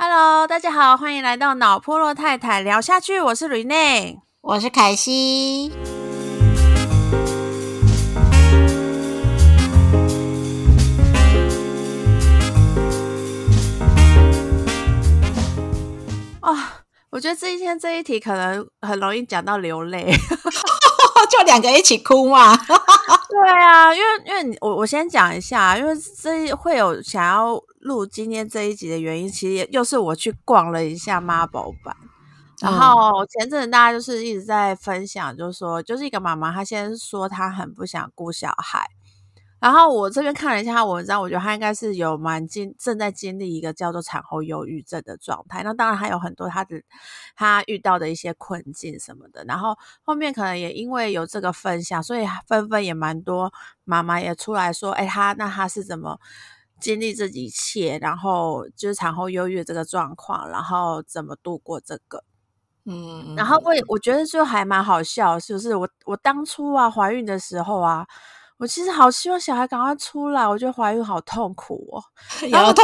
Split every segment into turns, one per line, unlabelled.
Hello，大家好，欢迎来到脑波洛太太聊下去。我是 Rene，
我是凯西。
啊，我觉得这一天这一题可能很容易讲到流泪，
就两个一起哭嘛。
对啊，因为因为我我先讲一下，因为这会有想要录今天这一集的原因，其实又是我去逛了一下妈宝版，然后前阵子大家就是一直在分享，就是说就是一个妈妈，她先说她很不想顾小孩。然后我这边看了一下他文章，我觉得他应该是有蛮经正在经历一个叫做产后忧郁症的状态。那当然还有很多他的他遇到的一些困境什么的。然后后面可能也因为有这个分享，所以纷纷也蛮多妈妈也出来说：“哎，他那他是怎么经历这一切？然后就是产后忧郁这个状况，然后怎么度过这个？”嗯，然后我我觉得就还蛮好笑，就是我我当初啊怀孕的时候啊。我其实好希望小孩赶快出来，我觉得怀孕好痛苦哦。
然后后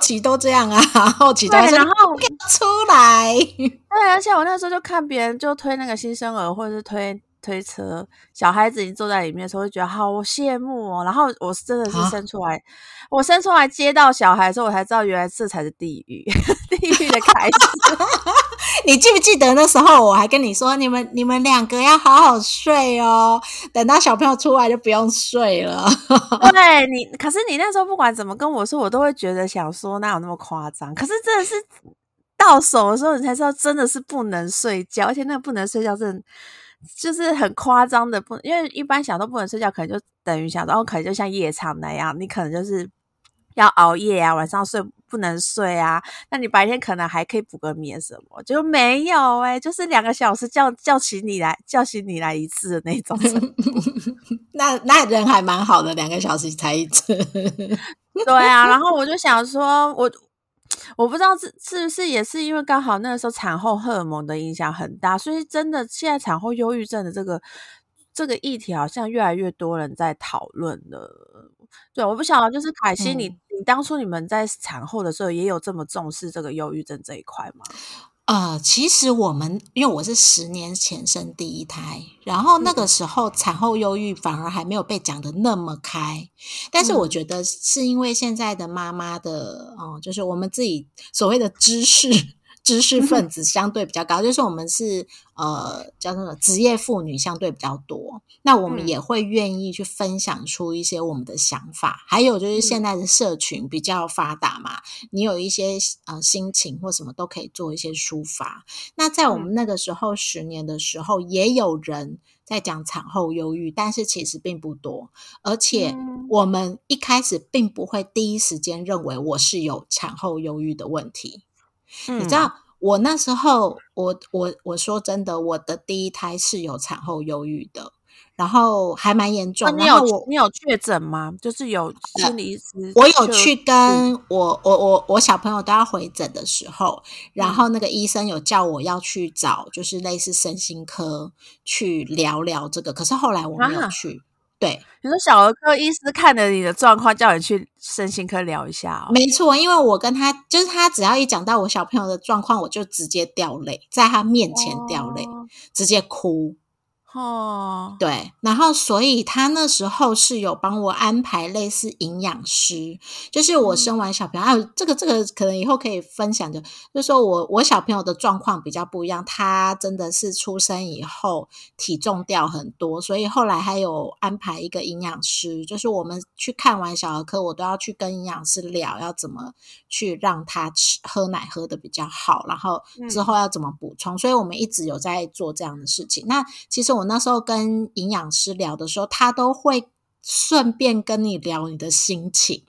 期都这样啊，好奇
都，然后
出来。
对，而且我那时候就看别人就推那个新生儿，或者是推推车，小孩子已经坐在里面的时候，就觉得好羡慕哦。然后我真的是生出来，我生出来接到小孩的时候，我才知道原来这才是地狱，地狱的开始。
你记不记得那时候我还跟你说，你们你们两个要好好睡哦，等到小朋友出来就不用睡了。
对你，可是你那时候不管怎么跟我说，我都会觉得想说哪有那么夸张。可是真的是到手的时候，你才知道真的是不能睡觉，而且那个不能睡觉，真的就是很夸张的不，因为一般想都不能睡觉，可能就等于想然后可能就像夜场那样，你可能就是要熬夜啊，晚上睡。不能睡啊，那你白天可能还可以补个眠什么，就没有哎，就是两个小时叫叫醒你来叫醒你来一次的那种。
那那人还蛮好的，两个小时才一次。
对啊，然后我就想说，我我不知道是是不是也是因为刚好那个时候产后荷尔蒙的影响很大，所以真的现在产后忧郁症的这个这个议题好像越来越多人在讨论了。对，我不晓得，就是凯西，你你当初你们在产后的时候也有这么重视这个忧郁症这一块吗？
呃，其实我们因为我是十年前生第一胎，然后那个时候产后忧郁反而还没有被讲的那么开，但是我觉得是因为现在的妈妈的哦，就是我们自己所谓的知识。知识分子相对比较高，就是我们是呃叫做职业妇女相对比较多，那我们也会愿意去分享出一些我们的想法。还有就是现在的社群比较发达嘛，你有一些呃心情或什么都可以做一些抒发。那在我们那个时候十年的时候，也有人在讲产后忧郁，但是其实并不多，而且我们一开始并不会第一时间认为我是有产后忧郁的问题。你知道，我那时候，我我我说真的，我的第一胎是有产后忧郁的，然后还蛮严重。
你有你有确诊吗？就是有心理医师，
我有去跟我我我我小朋友都要回诊的时候，然后那个医生有叫我要去找，就是类似身心科去聊聊这个，可是后来我没有去。对，
你说小儿科医师看了你的状况，叫你去身心科聊一下哦。
没错，因为我跟他，就是他只要一讲到我小朋友的状况，我就直接掉泪，在他面前掉泪，直接哭。哦，对，然后所以他那时候是有帮我安排类似营养师，就是我生完小朋友，啊，这个这个可能以后可以分享的，就是说我我小朋友的状况比较不一样，他真的是出生以后体重掉很多，所以后来还有安排一个营养师，就是我们去看完小儿科，我都要去跟营养师聊，要怎么去让他吃喝奶喝的比较好，然后之后要怎么补充，所以我们一直有在做这样的事情。那其实我那时候跟营养师聊的时候，他都会顺便跟你聊你的心情。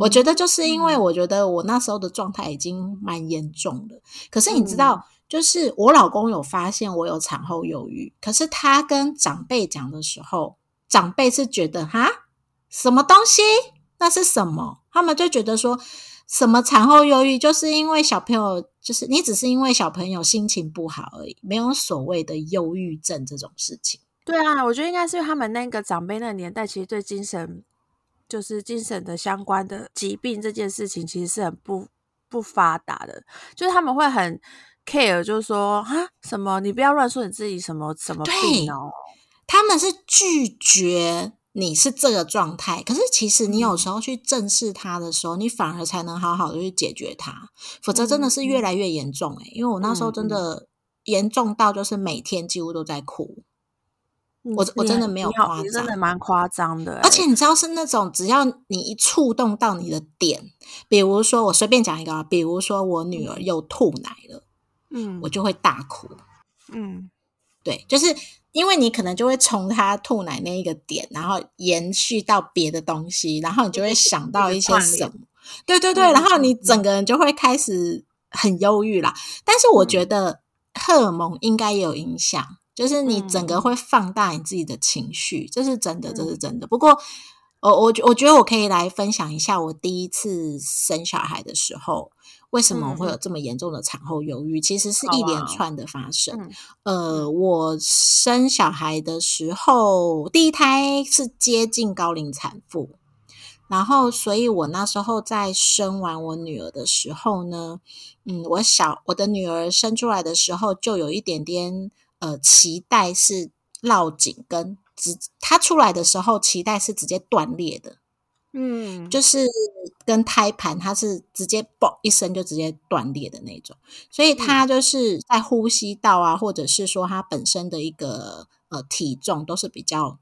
我觉得就是因为我觉得我那时候的状态已经蛮严重的，可是你知道，就是我老公有发现我有产后忧郁，可是他跟长辈讲的时候，长辈是觉得哈什么东西？那是什么？他们就觉得说。什么产后忧郁，就是因为小朋友，就是你只是因为小朋友心情不好而已，没有所谓的忧郁症这种事情。
对啊，我觉得应该是他们那个长辈那个年代，其实对精神，就是精神的相关的疾病这件事情，其实是很不不发达的，就是他们会很 care，就是说啊什么，你不要乱说你自己什么什么病哦。
他们是拒绝你是这个状态，可是其实你有时候去正视它的时候，你反而才能好好的去解决它，否则真的是越来越严重哎。因为我那时候真的严重到就是每天几乎都在哭。我我真的没有夸张，
真的蛮夸张的。
而且你知道是那种只要你一触动到你的点，比如说我随便讲一个啊，比如说我女儿又吐奶了，嗯，我就会大哭，嗯，对，就是因为你可能就会从他吐奶那一个点，然后延续到别的东西，然后你就会想到一些 什么，对对对，然后你整个人就会开始很忧郁啦。但是我觉得荷尔蒙应该也有影响。就是你整个会放大你自己的情绪，这是真的，这是真的。不过，我我我觉得我可以来分享一下我第一次生小孩的时候，为什么会有这么严重的产后忧郁？其实是一连串的发生。呃，我生小孩的时候，第一胎是接近高龄产妇，然后，所以我那时候在生完我女儿的时候呢，嗯，我小我的女儿生出来的时候就有一点点。呃，脐带是绕颈，跟直她出来的时候，脐带是直接断裂的，嗯，就是跟胎盘它是直接嘣一声就直接断裂的那种，所以它就是在呼吸道啊，或者是说它本身的一个呃体重都是比较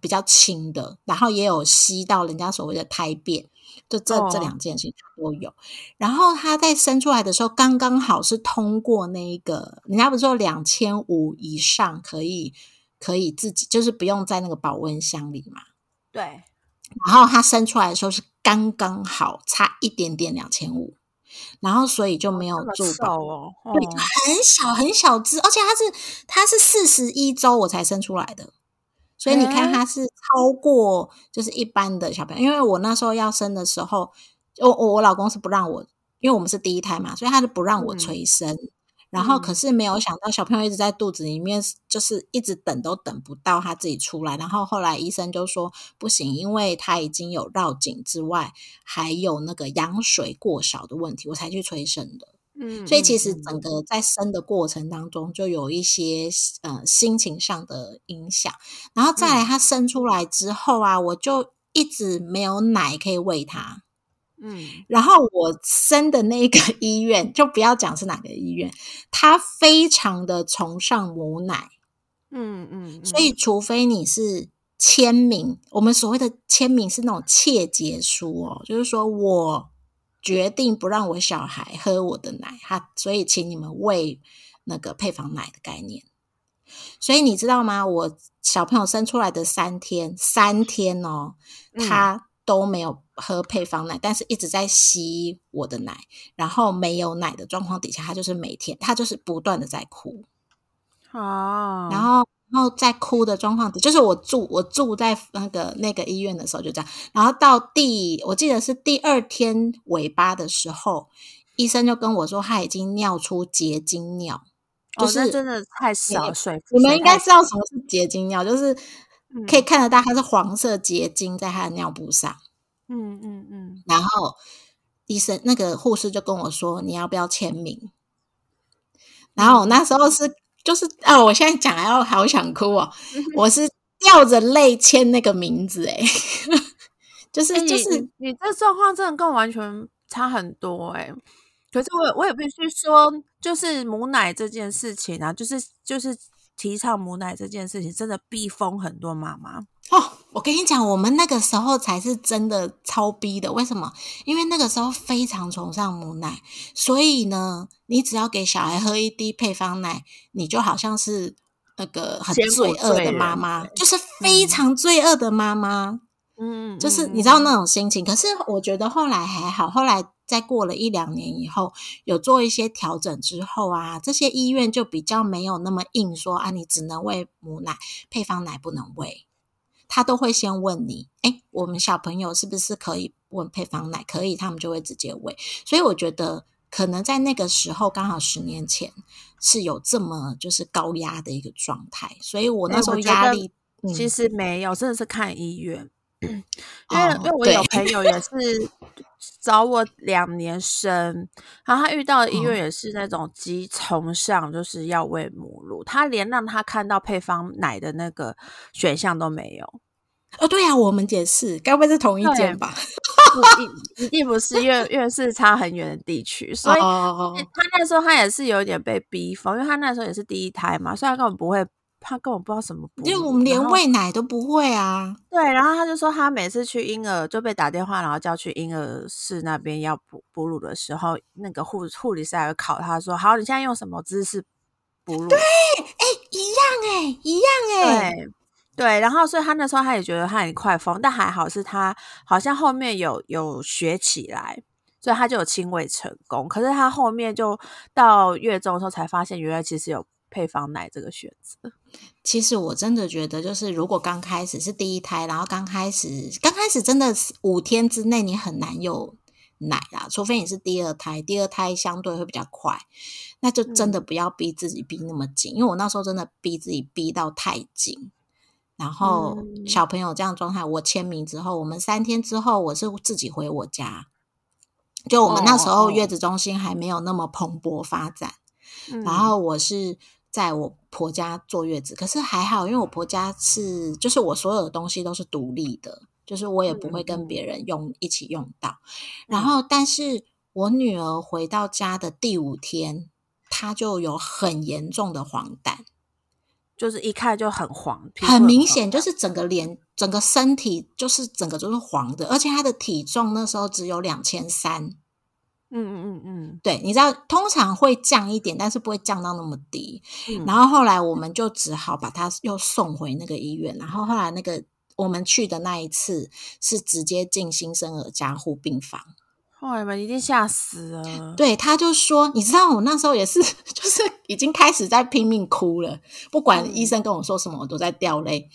比较轻的，然后也有吸到人家所谓的胎便。就这这两件事情都有，然后它在生出来的时候，刚刚好是通过那个，人家不是说两千五以上可以可以自己，就是不用在那个保温箱里嘛。
对。
然后他生出来的时候是刚刚好，差一点点两千五，然后所以就没有住保
哦，
对，很小很小只，而且他是他是四十一周我才生出来的。所以你看，他是超过就是一般的小朋友，因为我那时候要生的时候，我我我老公是不让我，因为我们是第一胎嘛，所以他就不让我催生。然后可是没有想到，小朋友一直在肚子里面，就是一直等都等不到他自己出来。然后后来医生就说不行，因为他已经有绕颈之外，还有那个羊水过少的问题，我才去催生的。嗯，所以其实整个在生的过程当中，就有一些呃心情上的影响，然后再来他生出来之后啊，我就一直没有奶可以喂他，嗯，然后我生的那个 医院就不要讲是哪个医院，他非常的崇尚母奶，嗯嗯，所以除非你是签名，我们所谓的签名是那种切结书哦，就是说我。决定不让我小孩喝我的奶，哈所以请你们喂那个配方奶的概念。所以你知道吗？我小朋友生出来的三天，三天哦，他都没有喝配方奶，但是一直在吸我的奶，然后没有奶的状况底下，他就是每天，他就是不断的在哭。哦，然后。然后在哭的状况底，就是我住我住在那个那个医院的时候就这样。然后到第我记得是第二天尾巴的时候，医生就跟我说他已经尿出结晶尿，就是
真的太少水。
你们应该知道什么是结晶尿，就是可以看得到它是黄色结晶在他的尿布上。嗯嗯嗯。然后医生那个护士就跟我说你要不要签名？然后我那时候是。就是啊，我现在讲还要好想哭哦！我是掉着泪签那个名字，哎，就是就是
你这状况真的跟我完全差很多，哎。可是我我也必须说，就是母奶这件事情啊，就是就是提倡母奶这件事情，真的逼疯很多妈妈。
哦，我跟你讲，我们那个时候才是真的超逼的。为什么？因为那个时候非常崇尚母奶，所以呢，你只要给小孩喝一滴配方奶，你就好像是那个很罪恶的妈妈，就是非常罪恶的妈妈。嗯，就是你知道那种心情。可是我觉得后来还好，后来再过了一两年以后，有做一些调整之后啊，这些医院就比较没有那么硬说啊，你只能喂母奶，配方奶不能喂。他都会先问你，哎，我们小朋友是不是可以问配方奶？可以，他们就会直接喂。所以我觉得，可能在那个时候，刚好十年前是有这么就是高压的一个状态。所以我那时候压力
其实没有，真的是看医院。因为因为我有朋友也是 找我两年生，然后他遇到的医院也是那种极崇尚就是要喂母乳，他连让他看到配方奶的那个选项都没有。
哦，对呀，我们也是，该不会是同一间吧？
一 一定不是，因为因为是差很远的地区，所以他那时候他也是有点被逼疯，因为他那时候也是第一胎嘛，所以他根本不会，他根本不知道什么，
因为我们连喂奶都不会啊。
对，然后他就说，他每次去婴儿就被打电话，然后叫去婴儿室那边要哺哺乳的时候，那个护护理师还会考他说，好，你现在用什么姿势哺乳？
对，哎，一样哎，一样
哎。对，然后所以他那时候他也觉得他很快疯，但还好是他好像后面有有学起来，所以他就有亲喂成功。可是他后面就到月中的时候才发现，原来其实有配方奶这个选择。
其实我真的觉得，就是如果刚开始是第一胎，然后刚开始刚开始真的是五天之内你很难有奶啦，除非你是第二胎，第二胎相对会比较快，那就真的不要逼自己逼那么紧，因为我那时候真的逼自己逼到太紧。然后小朋友这样状态，我签名之后，我们三天之后，我是自己回我家。就我们那时候月子中心还没有那么蓬勃发展，然后我是在我婆家坐月子，可是还好，因为我婆家是就是我所有的东西都是独立的，就是我也不会跟别人用一起用到。然后，但是我女儿回到家的第五天，她就有很严重的黄疸。
就是一看就很黄，
很明显，就是整个脸、整个身体，就是整个都是黄的，而且她的体重那时候只有两千三。
嗯嗯嗯嗯，
对，你知道通常会降一点，但是不会降到那么低。然后后来我们就只好把他又送回那个医院。然后后来那个我们去的那一次是直接进新生儿加护病房。
后来们一定吓死了。
对，他就说，你知道我那时候也是，就是已经开始在拼命哭了，不管医生跟我说什么，我都在掉泪。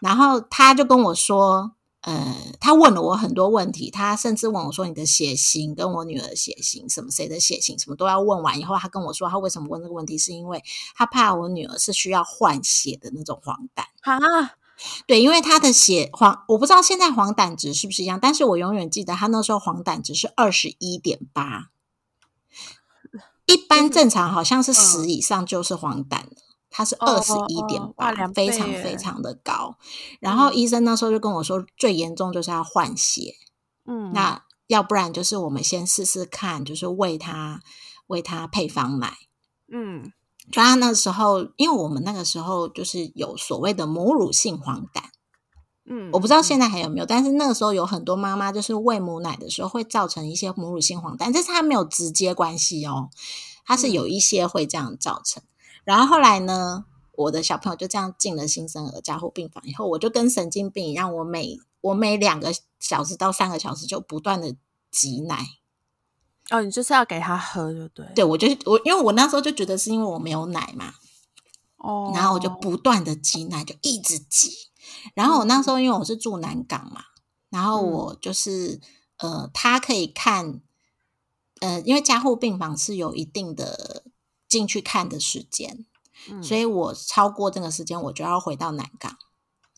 然后他就跟我说，呃，他问了我很多问题，他甚至问我说，你的血型跟我女儿血型，什么谁的血型，什么都要问完以后，他跟我说，他为什么问这个问题，是因为他怕我女儿是需要换血的那种黄疸。啊。对，因为他的血黄，我不知道现在黄疸值是不是一样，但是我永远记得他那时候黄疸值是二十一点八，一般正常好像是十以上就是黄疸了，他是二十一点八，非常非常的高。然后医生那时候就跟我说，最严重就是要换血，嗯，那要不然就是我们先试试看，就是喂他喂他配方奶，嗯。就他那时候，因为我们那个时候就是有所谓的母乳性黄疸，嗯，我不知道现在还有没有，但是那个时候有很多妈妈就是喂母奶的时候会造成一些母乳性黄疸，但是它没有直接关系哦，它是有一些会这样造成。然后后来呢，我的小朋友就这样进了新生儿加护病房以后，我就跟神经病一样，我每我每两个小时到三个小时就不断的挤奶。
哦，你就是要给他喝，就对。
对，我就我，因为我那时候就觉得是因为我没有奶嘛，哦，然后我就不断的挤奶，就一直挤。然后我那时候因为我是住南港嘛，然后我就是呃，他可以看，呃，因为加护病房是有一定的进去看的时间，所以我超过这个时间，我就要回到南港。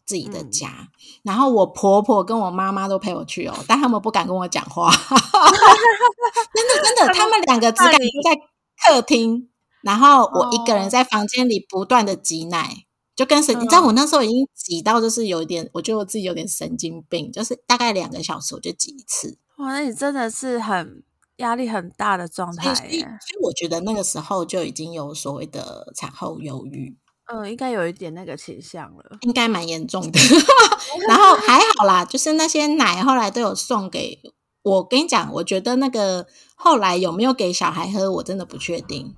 自己的家，然后我婆婆跟我妈妈都陪我去哦，但他们不敢跟我讲话，真 的真的，他们两个只敢在客厅，然后我一个人在房间里不断的挤奶，就跟神，你知道我那时候已经挤到就是有点，我觉得我自己有点神经病，就是大概两个小时我就挤一次。
哇，那你真的是很压力很大的状态，
所以我觉得那个时候就已经有所谓的产后忧郁。
嗯，应该有一点那个倾向了，
应该蛮严重的。然后还好啦，就是那些奶后来都有送给我。跟你讲，我觉得那个后来有没有给小孩喝，我真的不确定，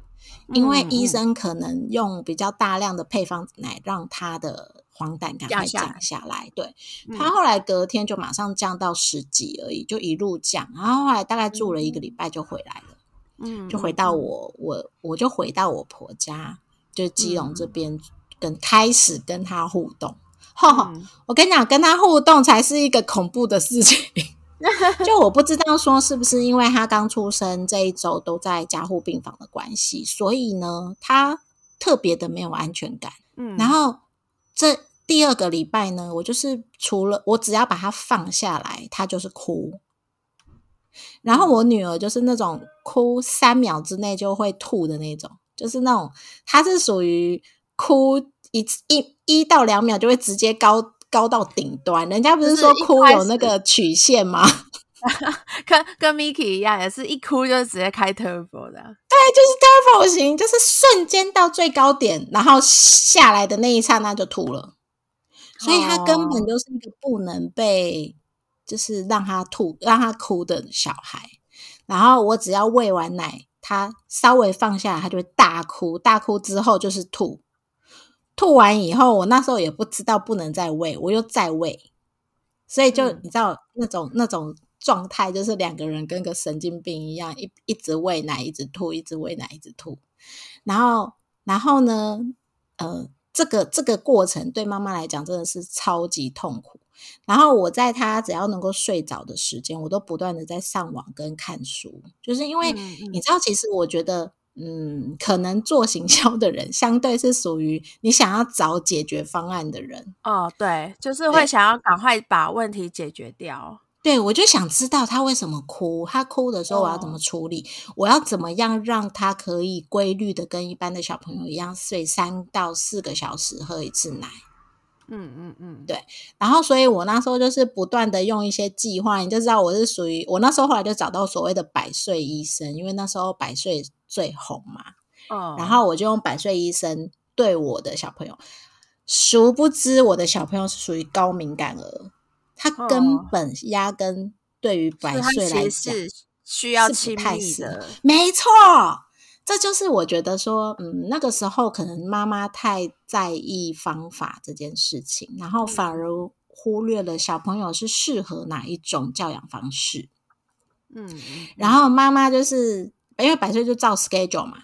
因为医生可能用比较大量的配方奶让他的黄疸赶快降下来。对他后来隔天就马上降到十几而已，就一路降。然后后来大概住了一个礼拜就回来了，嗯，就回到我我我就回到我婆家。就基隆这边跟开始跟他互动，哈，我跟你讲，跟他互动才是一个恐怖的事情。就我不知道说是不是因为他刚出生这一周都在加护病房的关系，所以呢，他特别的没有安全感。嗯，然后这。第二个礼拜呢，我就是除了我只要把它放下来，它就是哭。然后我女儿就是那种哭三秒之内就会吐的那种，就是那种她是属于哭一一一到两秒就会直接高高到顶端。人家不是说哭有那个曲线吗？
跟跟 Miki 一样，也是一哭就直接开 Turbo 的。
对，就是 Turbo 型，就是瞬间到最高点，然后下来的那一刹那就吐了。所以他根本就是一个不能被。就是让他吐、让他哭的小孩，然后我只要喂完奶，他稍微放下来，他就会大哭。大哭之后就是吐，吐完以后，我那时候也不知道不能再喂，我又再喂，所以就你知道那种那种状态，就是两个人跟个神经病一样，一一直喂奶，一直吐，一直喂奶，一直吐。然后，然后呢，呃，这个这个过程对妈妈来讲真的是超级痛苦。然后我在他只要能够睡着的时间，我都不断的在上网跟看书，就是因为你知道，其实我觉得，嗯，可能做行销的人相对是属于你想要找解决方案的人
哦，对，就是会想要赶快把问题解决掉。
对，我就想知道他为什么哭，他哭的时候我要怎么处理，我要怎么样让他可以规律的跟一般的小朋友一样睡三到四个小时，喝一次奶。嗯嗯嗯，对。然后，所以我那时候就是不断的用一些计划，你就知道我是属于我那时候后来就找到所谓的百岁医生，因为那时候百岁最红嘛。哦。然后我就用百岁医生对我的小朋友，殊不知我的小朋友是属于高敏感儿，他根本压根对于百岁来讲
需要亲密的，
没错。这就是我觉得说，嗯，那个时候可能妈妈太在意方法这件事情，然后反而忽略了小朋友是适合哪一种教养方式。嗯，然后妈妈就是因为百岁就照 schedule 嘛，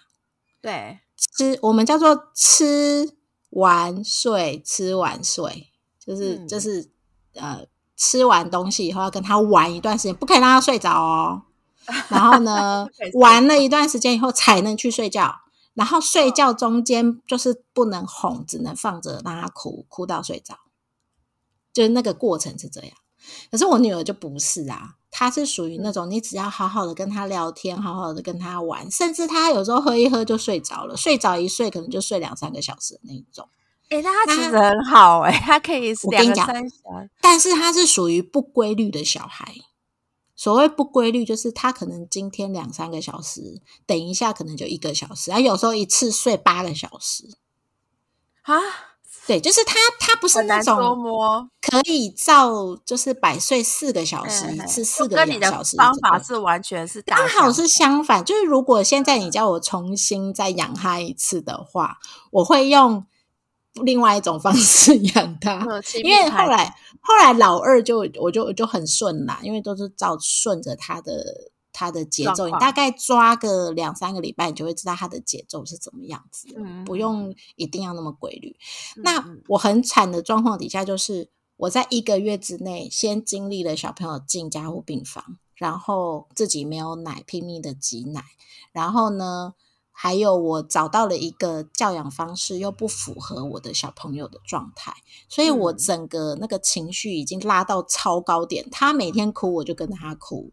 对，
吃我们叫做吃完睡，吃完睡，就是就是呃，吃完东西以后要跟他玩一段时间，不可以让他睡着哦。然后呢，玩了一段时间以后才能去睡觉。然后睡觉中间就是不能哄，只能放着让他哭，哭到睡着。就是那个过程是这样。可是我女儿就不是啊，她是属于那种你只要好好的跟她聊天，好好的跟她玩，甚至她有时候喝一喝就睡着了，睡着一睡可能就睡两三个小时的那一种。
哎，那他其实很好哎，他可以
我跟你讲，但是他是属于不规律的小孩。所谓不规律，就是他可能今天两三个小时，等一下可能就一个小时，啊，有时候一次睡八个小时啊。对，就是他，他不是那种可以照就是百岁四个小时一次，四个两小时。
方法是完全是刚
好是相反，就是如果现在你叫我重新再养他一次的话，我会用。另外一种方式养他，因为后来后来老二就我就我就很顺啦，因为都是照顺着他的他的节奏，你大概抓个两三个礼拜，你就会知道他的节奏是怎么样子，不用一定要那么规律。那我很惨的状况底下，就是我在一个月之内先经历了小朋友进加护病房，然后自己没有奶，拼命的挤奶，然后呢。还有，我找到了一个教养方式，又不符合我的小朋友的状态，所以我整个那个情绪已经拉到超高点。他每天哭，我就跟他哭。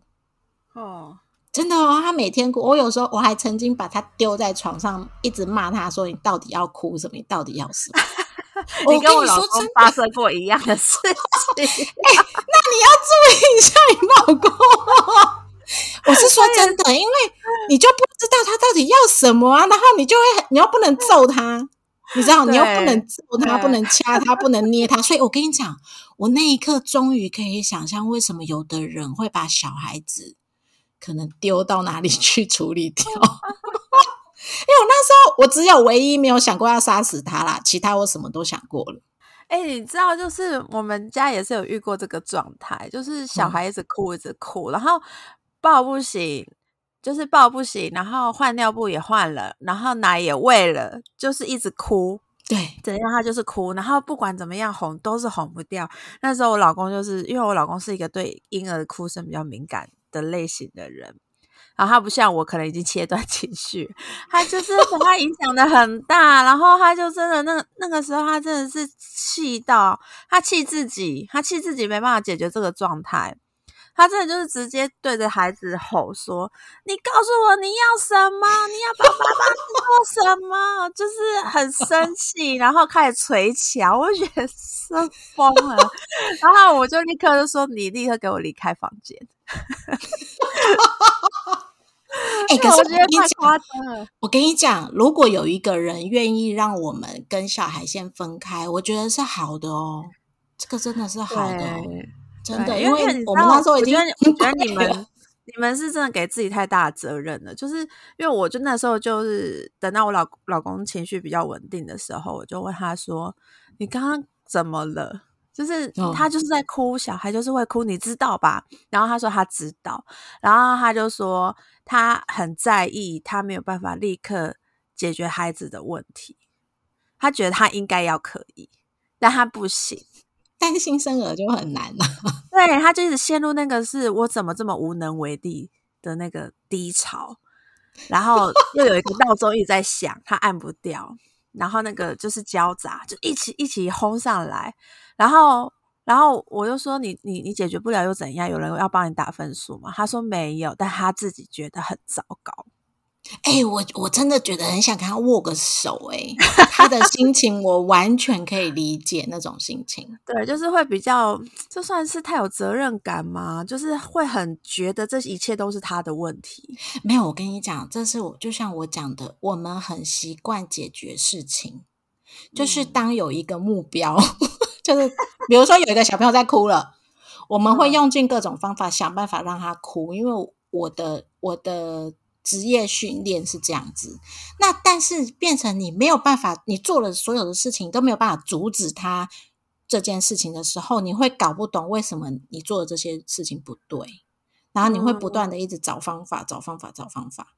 哦，真的哦，他每天哭。我有时候我还曾经把他丢在床上，一直骂他说：“你到底要哭什么？你到底要什么？”
我跟我老公发生过一样的事情。哎，
那你要注意一下你老公。我是说真的，因为你就不知道他到底要什么啊，然后你就会，你又不能揍他，你知道，你又不能揍他，不能掐他，不能捏他，所以我跟你讲，我那一刻终于可以想象，为什么有的人会把小孩子可能丢到哪里 去处理掉，因为我那时候我只有唯一没有想过要杀死他啦，其他我什么都想过了。
哎，你知道，就是我们家也是有遇过这个状态，就是小孩子哭一直哭，然后。抱不醒，就是抱不醒，然后换尿布也换了，然后奶也喂了，就是一直哭。
对，
怎样他就是哭，然后不管怎么样哄都是哄不掉。那时候我老公就是因为我老公是一个对婴儿哭声比较敏感的类型的人，然后他不像我，可能已经切断 情绪，他就是 把他影响的很大，然后他就真的那那个时候，他真的是气到他气自己，他气自己没办法解决这个状态。他真的就是直接对着孩子吼说：“你告诉我你要什么？你要爸爸爸做什么？” 就是很生气，然后开始捶墙，我觉得是疯了。然后我就立刻就说：“你立刻给我离开房间。”
哎，可是我觉得太夸张了。我跟你讲，如果有一个人愿意让我们跟小孩先分开，我觉得是好的哦。这个真的是好的。真的，因为我们那时候已经，
我觉得你们你们是真的给自己太大的责任了。就是因为我就那时候就是等到我老老公情绪比较稳定的时候，我就问他说：“你刚刚怎么了？”就是他就是在哭，小孩就是会哭，你知道吧？然后他说他知道，然后他就说他很在意，他没有办法立刻解决孩子的问题，他觉得他应该要可以，但他不行。
担心生儿就很难了，
对，他就一直陷入那个是我怎么这么无能为力的那个低潮，然后又有一个闹钟一直在响，他按不掉，然后那个就是交杂，就一起一起轰上来，然后然后我就说你你你解决不了又怎样？有人要帮你打分数吗？他说没有，但他自己觉得很糟糕。
哎，我我真的觉得很想跟他握个手，哎，他的心情我完全可以理解那种心情。
对，就是会比较，就算是太有责任感嘛，就是会很觉得这一切都是他的问题。
没有，我跟你讲，这是我就像我讲的，我们很习惯解决事情，就是当有一个目标，就是比如说有一个小朋友在哭了，我们会用尽各种方法想办法让他哭，因为我的我的。职业训练是这样子，那但是变成你没有办法，你做了所有的事情都没有办法阻止他这件事情的时候，你会搞不懂为什么你做的这些事情不对，然后你会不断的一直找方法、找方法、找方法。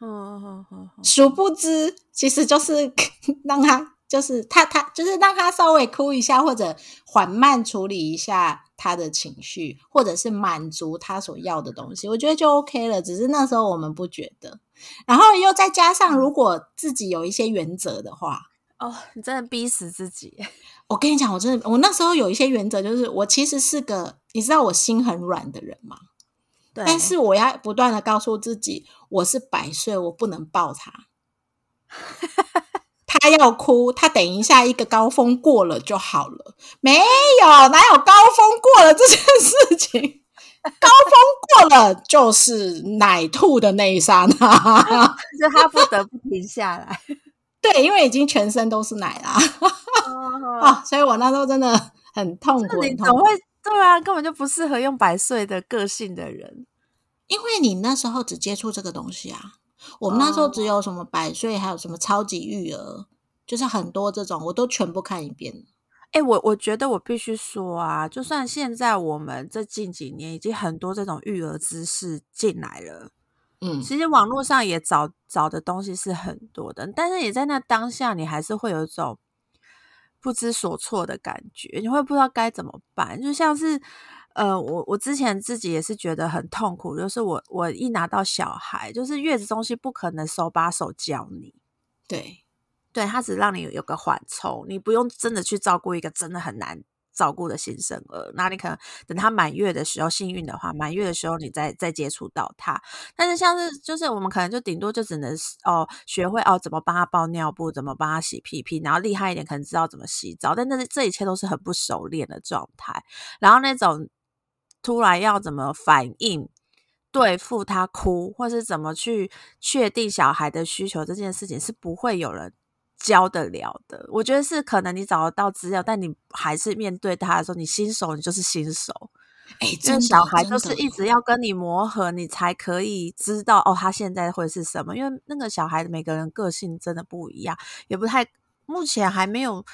嗯。殊不知其实就是 让他，就是他他就是让他稍微哭一下，或者缓慢处理一下。他的情绪，或者是满足他所要的东西，我觉得就 OK 了。只是那时候我们不觉得，然后又再加上，如果自己有一些原则的话，
哦，你真的逼死自己。
我跟你讲，我真的，我那时候有一些原则，就是我其实是个，你知道我心很软的人吗？
对。
但是我要不断的告诉自己，我是百岁，我不能抱他。他要哭，他等一下一个高峰过了就好了。没有，哪有高峰过了这件事情？高峰过了就是奶吐的那一刹那，
就他不得不停下来。
对，因为已经全身都是奶啦。啊，所以我那时候真的很痛苦。
你怎么会？对啊，根本就不适合用百岁的个性的人，
因为你那时候只接触这个东西啊。我们那时候只有什么百岁，还有什么超级育儿，就是很多这种，我都全部看一遍。
哎，我我觉得我必须说啊，就算现在我们这近几年已经很多这种育儿知识进来了，嗯，其实网络上也找找的东西是很多的，但是你在那当下，你还是会有一种不知所措的感觉，你会不知道该怎么办，就像是。呃，我我之前自己也是觉得很痛苦，就是我我一拿到小孩，就是月子中心不可能手把手教你，
对，
对他只让你有个缓冲，你不用真的去照顾一个真的很难照顾的新生儿，那你可能等他满月的时候，幸运的话，满月的时候你再再接触到他，但是像是就是我们可能就顶多就只能哦学会哦怎么帮他包尿布，怎么帮他洗屁屁，然后厉害一点可能知道怎么洗澡，但那这一切都是很不熟练的状态，然后那种。突然要怎么反应对付他哭，或是怎么去确定小孩的需求这件事情，是不会有人教得了的。我觉得是可能你找得到资料，但你还是面对他的时候，你新手，你就是新手。
哎，
这小孩就是一直要跟你磨合，你才可以知道哦，他现在会是什么。因为那个小孩的每个人个性真的不一样，也不太目前还没有，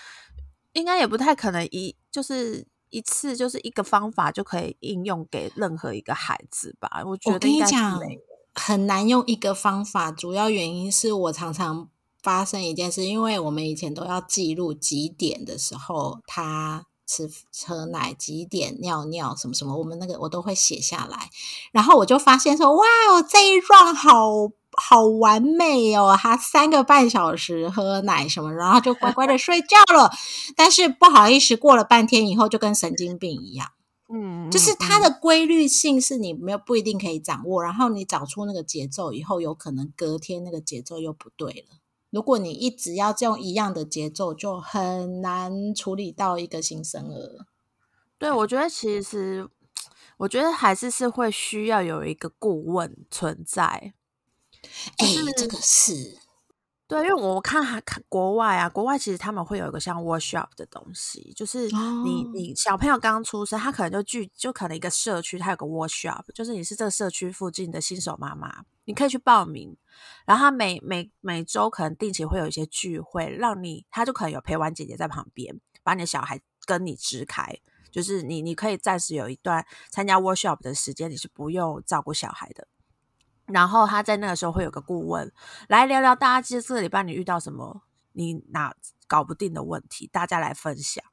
应该也不太可能一就是。一次就是一个方法就可以应用给任何一个孩子吧？我觉得
跟你讲很难用一个方法，主要原因是我常常发生一件事，因为我们以前都要记录几点的时候他吃喝奶、几点尿尿什么什么，我们那个我都会写下来。然后我就发现说，哇哦，这一 round 好好完美哦，他三个半小时喝奶什么，然后就乖乖的睡觉了。但是不好意思，过了半天以后就跟神经病一样。嗯，就是它的规律性是你没有不一定可以掌握，然后你找出那个节奏以后，有可能隔天那个节奏又不对了。如果你一直要用一样的节奏，就很难处理到一个新生儿。
对，我觉得其实，我觉得还是是会需要有一个顾问存在。
哎，这个是。
对，因为我看还看国外啊，国外其实他们会有一个像 workshop 的东西，就是你你小朋友刚出生，他可能就聚就可能一个社区，他有个 workshop，就是你是这个社区附近的新手妈妈，你可以去报名，然后他每每每周可能定期会有一些聚会，让你他就可能有陪玩姐姐在旁边，把你的小孩跟你支开，就是你你可以暂时有一段参加 workshop 的时间，你是不用照顾小孩的。然后他在那个时候会有个顾问来聊聊，大家这这礼拜你遇到什么你哪搞不定的问题，大家来分享。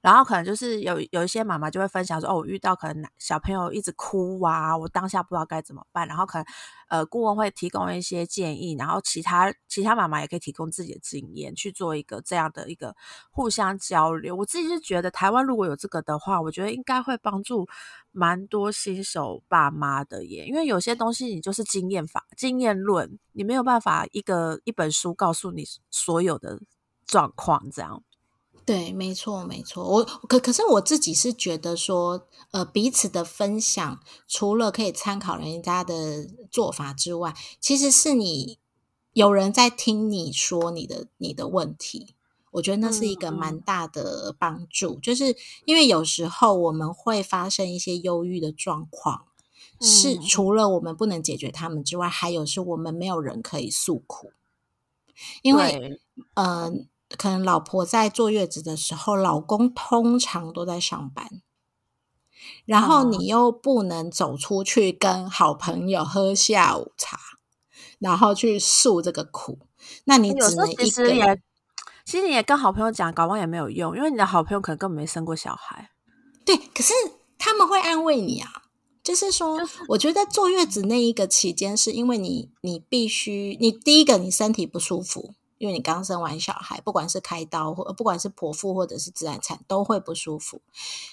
然后可能就是有有一些妈妈就会分享说，哦，我遇到可能小朋友一直哭啊，我当下不知道该怎么办。然后可能呃顾问会提供一些建议，然后其他其他妈妈也可以提供自己的经验去做一个这样的一个互相交流。我自己是觉得台湾如果有这个的话，我觉得应该会帮助蛮多新手爸妈的耶，因为有些东西你就是经验法、经验论，你没有办法一个一本书告诉你所有的状况这样。
对，没错，没错。我可可是我自己是觉得说，呃，彼此的分享，除了可以参考人家的做法之外，其实是你有人在听你说你的你的问题，我觉得那是一个蛮大的帮助。就是因为有时候我们会发生一些忧郁的状况，是除了我们不能解决他们之外，还有是我们没有人可以诉苦，因为，嗯。可能老婆在坐月子的时候，老公通常都在上班，然后你又不能走出去跟好朋友喝下午茶，然后去诉这个苦，那你只能一个
人。其实你也跟好朋友讲，搞忘也没有用，因为你的好朋友可能根本没生过小孩。
对，可是他们会安慰你啊，就是说，我觉得坐月子那一个期间，是因为你你必须，你第一个你身体不舒服。因为你刚生完小孩，不管是开刀或不管是剖腹或者是自然产，都会不舒服。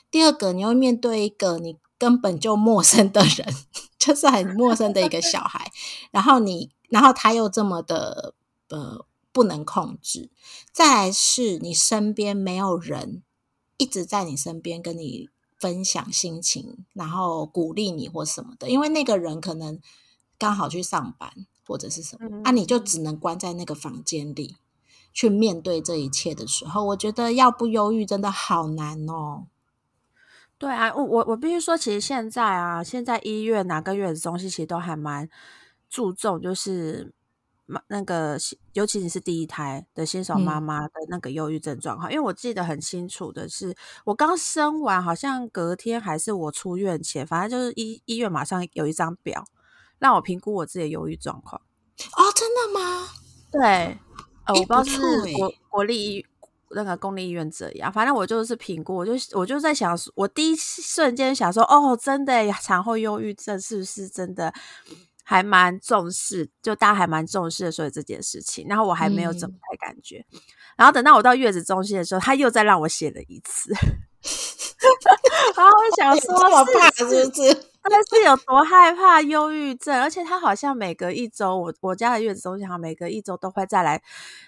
第二个，你会面对一个你根本就陌生的人，就是很陌生的一个小孩，然后你，然后他又这么的呃不能控制。再来是你身边没有人一直在你身边跟你分享心情，然后鼓励你或什么的，因为那个人可能刚好去上班。或者是什么啊？你就只能关在那个房间里去面对这一切的时候，我觉得要不忧郁真的好难哦。
对啊，我我我必须说，其实现在啊，现在医院哪个月子中心其实都还蛮注重，就是那个尤其你是第一胎的新手妈妈的那个忧郁症状况。因为我记得很清楚的是，我刚生完，好像隔天还是我出院前，反正就是医医院马上有一张表。让我评估我自己的忧郁状况
哦，真的吗？
对，呃，我不知道是国国立医那个公立医院这样，反正我就是评估，我就我就在想，我第一瞬间想说，哦，真的产后忧郁症是不是真的还蛮重视？就大家还蛮重视的，所以这件事情，然后我还没有怎么太感觉，然后等到我到月子中心的时候，他又再让我写了一次，然后我想说，
我怕是不是？
但是有多害怕忧郁症，而且他好像每隔一周，我我家的月子中心好像每隔一周都会再来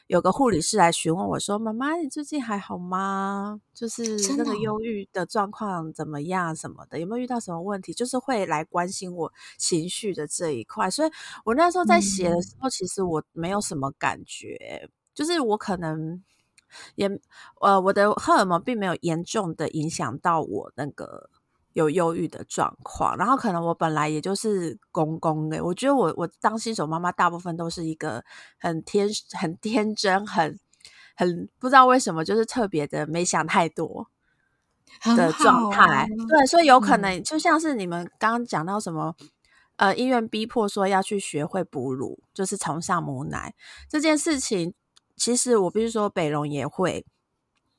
有个护理师来询问我说：“妈妈，你最近还好吗？就是那个忧郁的状况怎么样什么的，有没有遇到什么问题？就是会来关心我情绪的这一块。所以我那时候在写的时候，其实我没有什么感觉，就是我可能也呃，我的荷尔蒙并没有严重的影响到我那个。有忧郁的状况，然后可能我本来也就是公公的，我觉得我我当新手妈妈，大部分都是一个很天很天真，很很不知道为什么，就是特别的没想太多的状态。对，所以有可能就像是你们刚刚讲到什么，呃，医院逼迫说要去学会哺乳，就是崇尚母奶这件事情，其实我必须说北龙也会。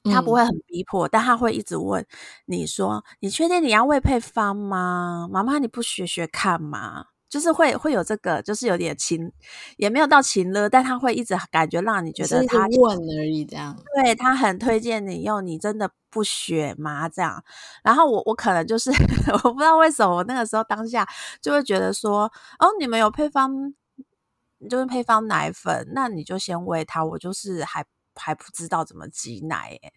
他不会很逼迫，但他会一直问你说：“你确定你要喂配方吗？妈妈，你不学学看吗？”就是会会有这个，就是有点情，也没有到情了，但他会一直感觉让你觉得他
问而已，这样。
对他很推荐你用，你真的不学吗？这样。然后我我可能就是 我不知道为什么，我那个时候当下就会觉得说：“哦，你们有配方，就是配方奶粉，那你就先喂他。”我就是还。还不知道怎么挤奶，哎，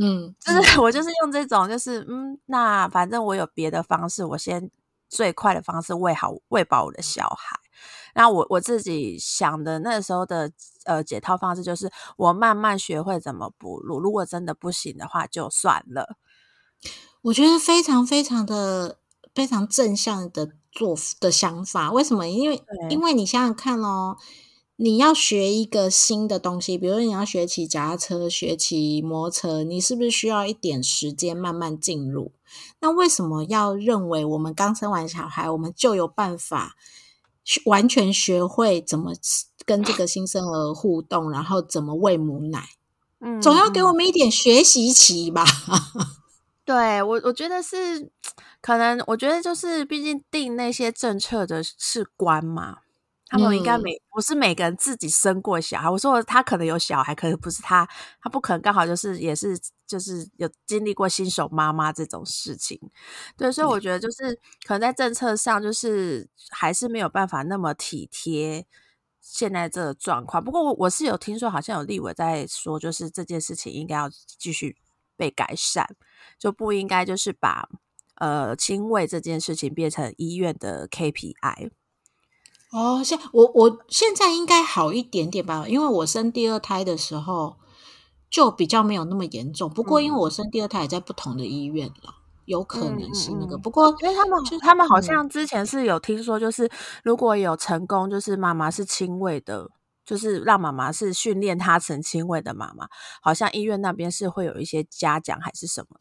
嗯，就是 我就是用这种，就是嗯，那反正我有别的方式，我先最快的方式喂好喂饱我的小孩。那我我自己想的那时候的呃解套方式，就是我慢慢学会怎么哺乳，如果真的不行的话就算了。
我觉得非常非常的非常正向的做的想法。为什么？因为因为你想想看哦。你要学一个新的东西，比如你要学骑脚踏车、学骑摩托车，你是不是需要一点时间慢慢进入？那为什么要认为我们刚生完小孩，我们就有办法完全学会怎么跟这个新生儿互动，然后怎么喂母奶？嗯，总要给我们一点学习期吧？
对我，我觉得是 可能，我觉得就是，毕竟定那些政策的是官嘛。他们应该每不是每个人自己生过小孩。我说他可能有小孩，可能不是他，他不可能刚好就是也是就是有经历过新手妈妈这种事情。对，所以我觉得就是可能在政策上就是还是没有办法那么体贴现在这个状况。不过我我是有听说，好像有立委在说，就是这件事情应该要继续被改善，就不应该就是把呃亲喂这件事情变成医院的 KPI。
哦，现我我现在应该好一点点吧，因为我生第二胎的时候就比较没有那么严重。不过因为我生第二胎也在不同的医院了，有可能是那个。不过
因为他们他们好像之前是有听说，就是如果有成功，就是妈妈是亲喂的，就是让妈妈是训练她成亲喂的妈妈，好像医院那边是会有一些嘉奖还是什么。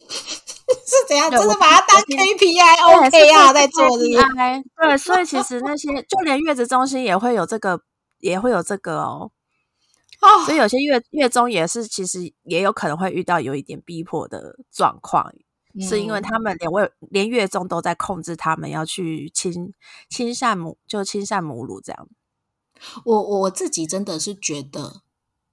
是怎样？就是把它当 KPI？OK 啊，在做的。
对，所以其实那些就连月子中心也会有这个，也会有这个哦。哦，所以有些月月中也是，其实也有可能会遇到有一点逼迫的状况，是因为他们连为连月中都在控制他们要去亲亲善母，就亲善母乳这样。
我我自己真的是觉得。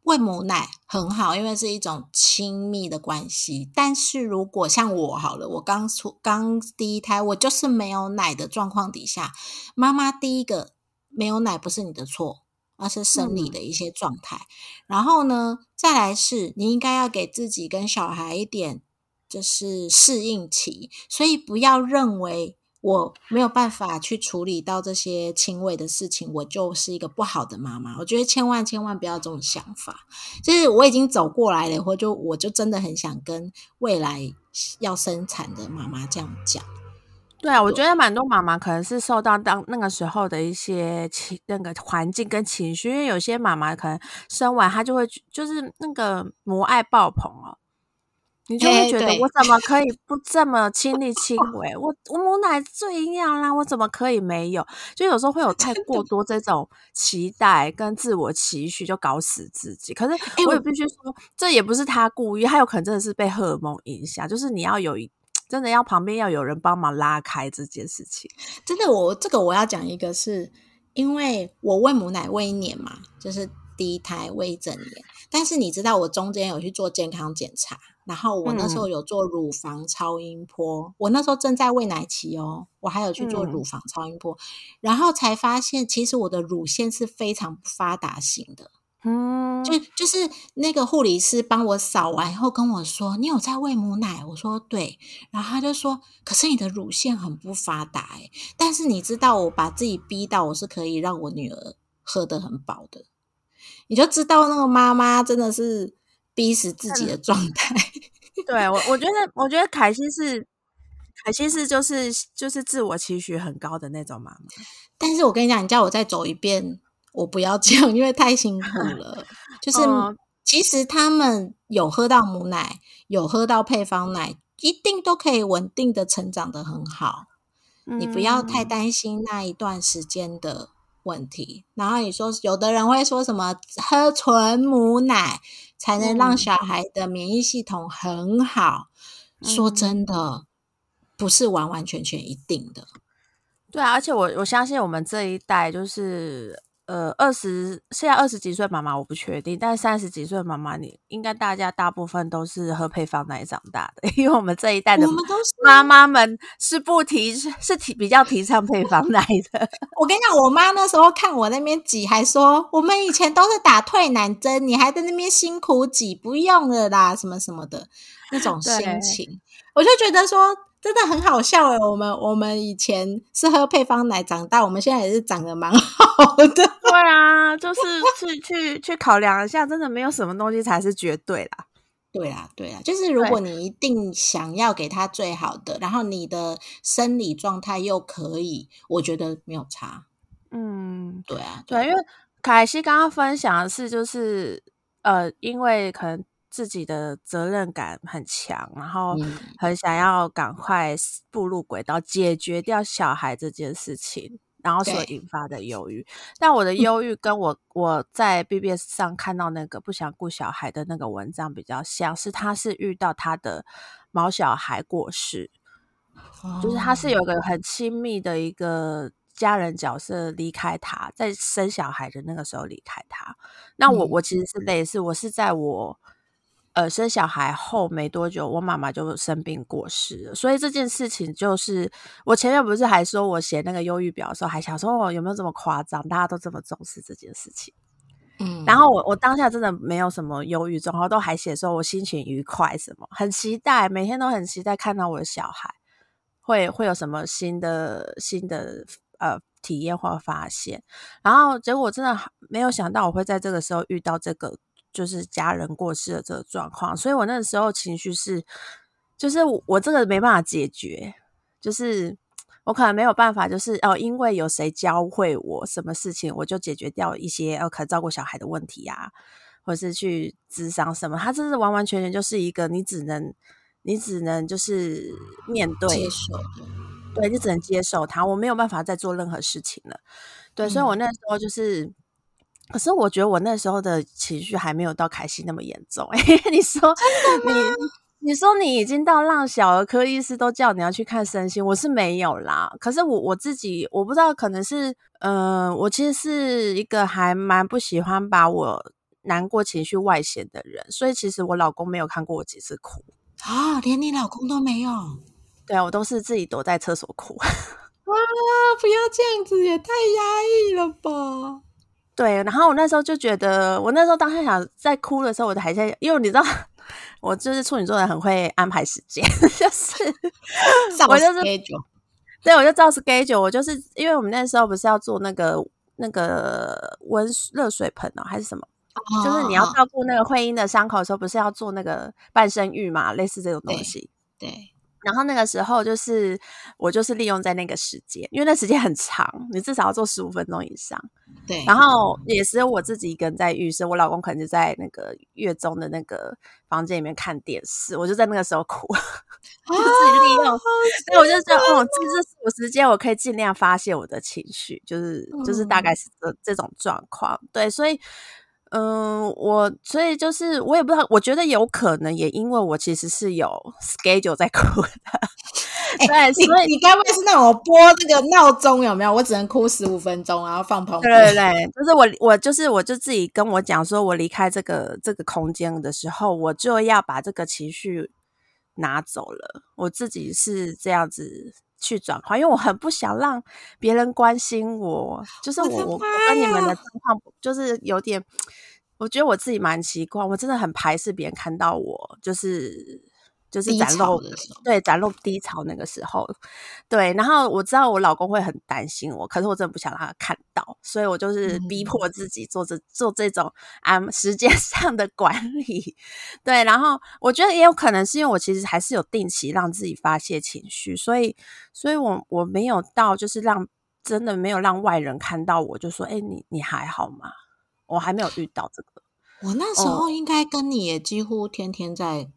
喂母奶很好，因为是一种亲密的关系。但是如果像我好了，我刚出刚第一胎，我就是没有奶的状况底下，妈妈第一个没有奶不是你的错，而是生理的一些状态。然后呢，再来是你应该要给自己跟小孩一点就是适应期，所以不要认为。我没有办法去处理到这些轻微的事情，我就是一个不好的妈妈。我觉得千万千万不要这种想法，就是我已经走过来了，或就我就真的很想跟未来要生产的妈妈这样讲。
对啊，我觉得蛮多妈妈可能是受到当那个时候的一些情那个环境跟情绪，因为有些妈妈可能生完她就会就是那个母爱爆棚哦。你就会觉得我怎么可以 不这么亲力亲为？我我母奶最营养啦，我怎么可以没有？就有时候会有太过多这种期待跟自我期许，就搞死自己。可是我也必须说，这也不是他故意，他有可能真的是被荷尔蒙影响。就是你要有一真的要旁边要有人帮忙拉开这件事情。
真的，我这个我要讲一个，是因为我喂母奶喂一年嘛，就是第一胎喂一整年。但是你知道，我中间有去做健康检查。然后我那时候有做乳房超音波，我那时候正在喂奶期哦，我还有去做乳房超音波，然后才发现其实我的乳腺是非常不发达型的，嗯，就就是那个护理师帮我扫完以后跟我说：“你有在喂母奶？”我说：“对。”然后他就说：“可是你的乳腺很不发达哎，但是你知道我把自己逼到我是可以让我女儿喝得很饱的，你就知道那个妈妈真的是。”逼死自己的状态，
对我，我觉得，我觉得凯西是凯西是就是就是自我期许很高的那种妈妈。
但是我跟你讲，你叫我再走一遍，我不要这样，因为太辛苦 了。就是其实他们有喝到母奶，有喝到配方奶，一定都可以稳定的成长的很好。你不要太担心那一段时间的问题。然后你说，有的人会说什么喝纯母奶才能让小孩的免疫系统很好？说真的，不是完完全全一定的。
对啊，而且我我相信我们这一代就是。呃，二十现在二十几岁妈妈我不确定，但三十几岁妈妈，你应该大家大部分都是喝配方奶长大的，因为我们这一代的妈妈们是不提是提比较提倡配方奶的。
我跟你讲，我妈那时候看我那边挤，还说我们以前都是打退奶针，你还在那边辛苦挤，不用了啦，什么什么的那种心情，我就觉得说。真的很好笑诶，我们我们以前是喝配方奶长大，我们现在也是长得蛮好的。对
啊，就是去去去考量一下，真的没有什么东西才是绝对啦。
对啊，对啊，就是如果你一定想要给他最好的，然后你的生理状态又可以，我觉得没有差。嗯，对啊，
对，因为凯西刚刚分享的是，就是呃，因为可能。自己的责任感很强，然后很想要赶快步入轨道，解决掉小孩这件事情，然后所引发的忧郁。但我的忧郁跟我我在 BBS 上看到那个不想顾小孩的那个文章比较像，是他是遇到他的毛小孩过世，就是他是有个很亲密的一个家人角色离开他，在生小孩的那个时候离开他。那我我其实是类似，我是在我。呃，生小孩后没多久，我妈妈就生病过世了。所以这件事情就是，我前面不是还说我写那个忧郁表的时候，还想说哦，有没有这么夸张？大家都这么重视这件事情。嗯，然后我我当下真的没有什么忧郁状况，都还写说我心情愉快，什么很期待，每天都很期待看到我的小孩会会有什么新的新的呃体验或发现。然后结果真的没有想到我会在这个时候遇到这个。就是家人过世的这个状况，所以我那个时候情绪是，就是我这个没办法解决，就是我可能没有办法，就是哦，因为有谁教会我什么事情，我就解决掉一些呃可能照顾小孩的问题啊，或者是去智商什么，他真是完完全全就是一个你只能你只能就是面对
接受，
对你只能接受他，我没有办法再做任何事情了，对，所以我那时候就是。可是我觉得我那时候的情绪还没有到凯西那么严重。哎，你说你你说你已经到让小儿科医师都叫你要去看身心，我是没有啦。可是我我自己我不知道，可能是嗯，我其实是一个还蛮不喜欢把我难过情绪外显的人，所以其实我老公没有看过我几次哭
啊，连你老公都没有。
对啊，我都是自己躲在厕所哭。
啊，不要这样子，也太压抑了吧。
对，然后我那时候就觉得，我那时候当下想在哭的时候，我还在，因为你知道，我就是处女座的，很会安排时间，就是
我就是，
对，我就照 schedule，我就是因为我们那时候不是要做那个那个温热水盆哦，还是什么，就是你要照顾那个会阴的伤口的时候，不是要做那个半身浴嘛，类似这种东西，
对。
然后那个时候就是我就是利用在那个时间，因为那时间很长，你至少要做十五分钟以上。
对。
然后也是我自己一个人在浴室，我老公可能就在那个月中的那个房间里面看电视，我就在那个时候哭，就自己利用。所以我就说，哦，这这是我时间，我可以尽量发泄我的情绪，就是就是大概是这这种状况。对，所以。嗯，我所以就是我也不知道，我觉得有可能也因为我其实是有 schedule 在哭的，对，所以
你该不会是那种播那个闹钟有没有？我只能哭十五分钟，然后放旁
边。对对对，就是我我就是我就自己跟我讲说，我离开这个这个空间的时候，我就要把这个情绪拿走了。我自己是这样子去转化，因为我很不想让别人关心我，就是我我跟你们的状况就是有点。我觉得我自己蛮奇怪，我真的很排斥别人看到我，就是就是展露对展露低潮那个时候，对。然后我知道我老公会很担心我，可是我真的不想让他看到，所以我就是逼迫自己做这做这种啊时间 上的管理，对。然后我觉得也有可能是因为我其实还是有定期让自己发泄情绪，所以所以我我没有到就是让真的没有让外人看到我就说，哎，你你还好吗？我还没有遇到这个，
我那时候应该跟你也几乎天天在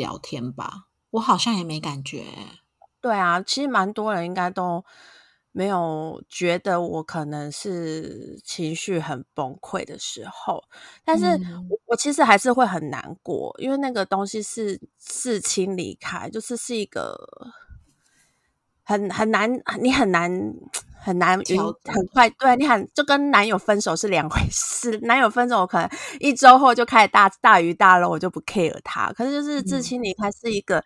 聊天吧，我好像也没感觉。
对啊，其实蛮多人应该都没有觉得我可能是情绪很崩溃的时候，但是我我其实还是会很难过，因为那个东西是是亲离开，就是是一个很很难，你很难很难很快，对你很就跟男友分手是两回事，男友分手我可能一周后就开始大大鱼大肉，我就不 care 他，可是就是至亲离开是一个。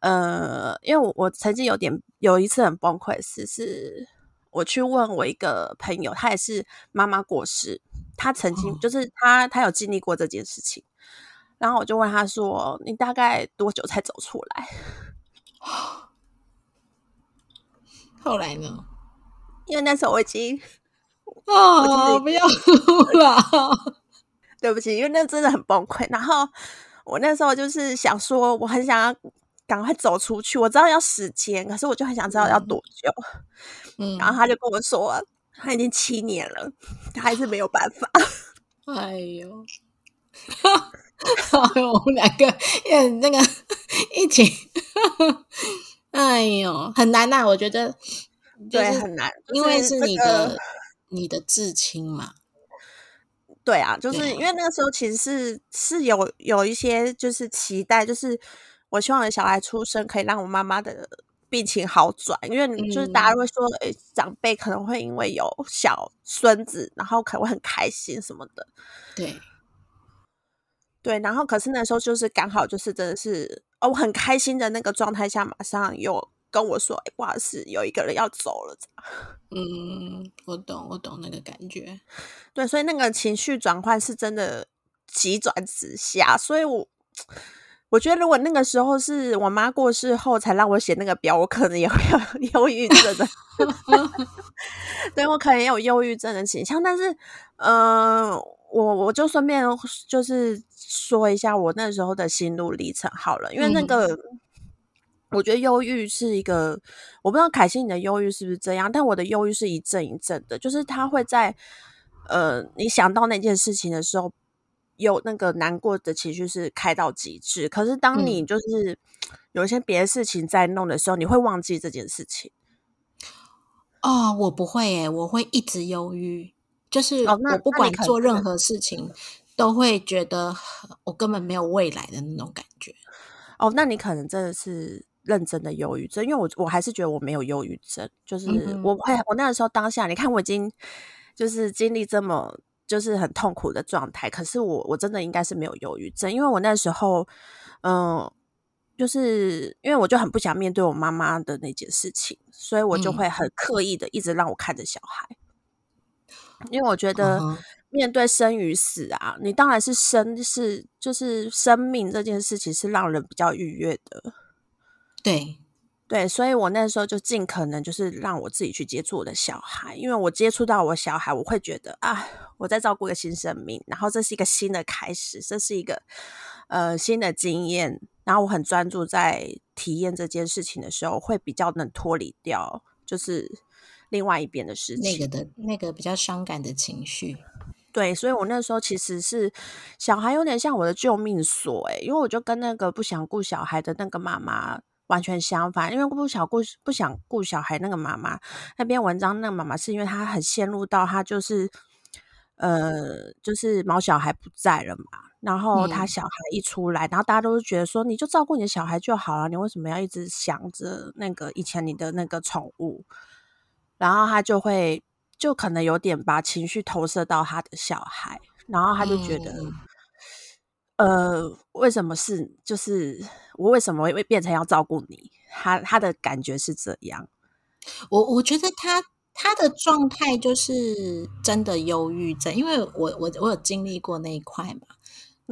呃，因为我我曾经有点有一次很崩溃的事，是我去问我一个朋友，他也是妈妈过世，他曾经就是他他有经历过这件事情，然后我就问他说：“你大概多久才走出来？”
后来呢？
因为那时候我已经
啊，不要哭了，
对不起，因为那真的很崩溃。然后我那时候就是想说，我很想要。赶快走出去！我知道要时间，可是我就很想知道要多久。嗯，然后他就跟我说，他已经七年了，他还是没有办法。
哎呦，哎呦，我们两个也那个一起，哎呦，很难呐！我觉得
对很难，
因为是你的你的至亲嘛。
对啊，就是因为那个时候其实是是有有一些就是期待，就是。我希望的小孩出生可以让我妈妈的病情好转，因为就是大家会说，哎，长辈可能会因为有小孙子，然后可能会很开心什么的。
对，
对，然后可是那时候就是刚好就是真的是哦，我很开心的那个状态下，马上又跟我说，哎，不好意思，有一个人要走了。
嗯，我懂，我懂那个感觉。
对，所以那个情绪转换是真的急转直下，所以我。我觉得如果那个时候是我妈过世后才让我写那个表，我可能也会有 忧郁症的。对我可能也有忧郁症的倾向，但是，嗯，我我就顺便就是说一下我那时候的心路历程好了，因为那个我觉得忧郁是一个，我不知道凯西你的忧郁是不是这样，但我的忧郁是一阵一阵的，就是他会在呃你想到那件事情的时候。有那个难过的情绪是开到极致，可是当你就是有一些别的事情在弄的时候，你会忘记这件事情。
哦，我不会诶，我会一直忧郁，就是我不管做任何事情，都会觉得我根本没有未来的那种感觉。
哦，那你可能真的是认真的忧郁症，因为我我还是觉得我没有忧郁症，就是我会我那个时候当下，你看我已经就是经历这么。就是很痛苦的状态，可是我我真的应该是没有忧郁症，因为我那时候，嗯，就是因为我就很不想面对我妈妈的那件事情，所以我就会很刻意的一直让我看着小孩，因为我觉得面对生与死啊，你当然是生是就是生命这件事情是让人比较愉悦的，
对。
对，所以我那时候就尽可能就是让我自己去接触我的小孩，因为我接触到我小孩，我会觉得啊，我在照顾一个新生命，然后这是一个新的开始，这是一个呃新的经验，然后我很专注在体验这件事情的时候，会比较能脱离掉就是另外一边的事情，
那个的那个比较伤感的情绪。
对，所以我那时候其实是小孩有点像我的救命锁，诶，因为我就跟那个不想顾小孩的那个妈妈。完全相反，因为不想顾不想顾小孩那个妈妈那篇文章，那个妈妈是因为她很陷入到她就是呃，就是毛小孩不在了嘛，然后她小孩一出来，然后大家都是觉得说，你就照顾你的小孩就好了，你为什么要一直想着那个以前你的那个宠物？然后她就会就可能有点把情绪投射到她的小孩，然后她就觉得。呃，为什么是就是我为什么会变成要照顾你？他他的感觉是这样。
我我觉得他他的状态就是真的忧郁症，因为我我我有经历过那一块嘛。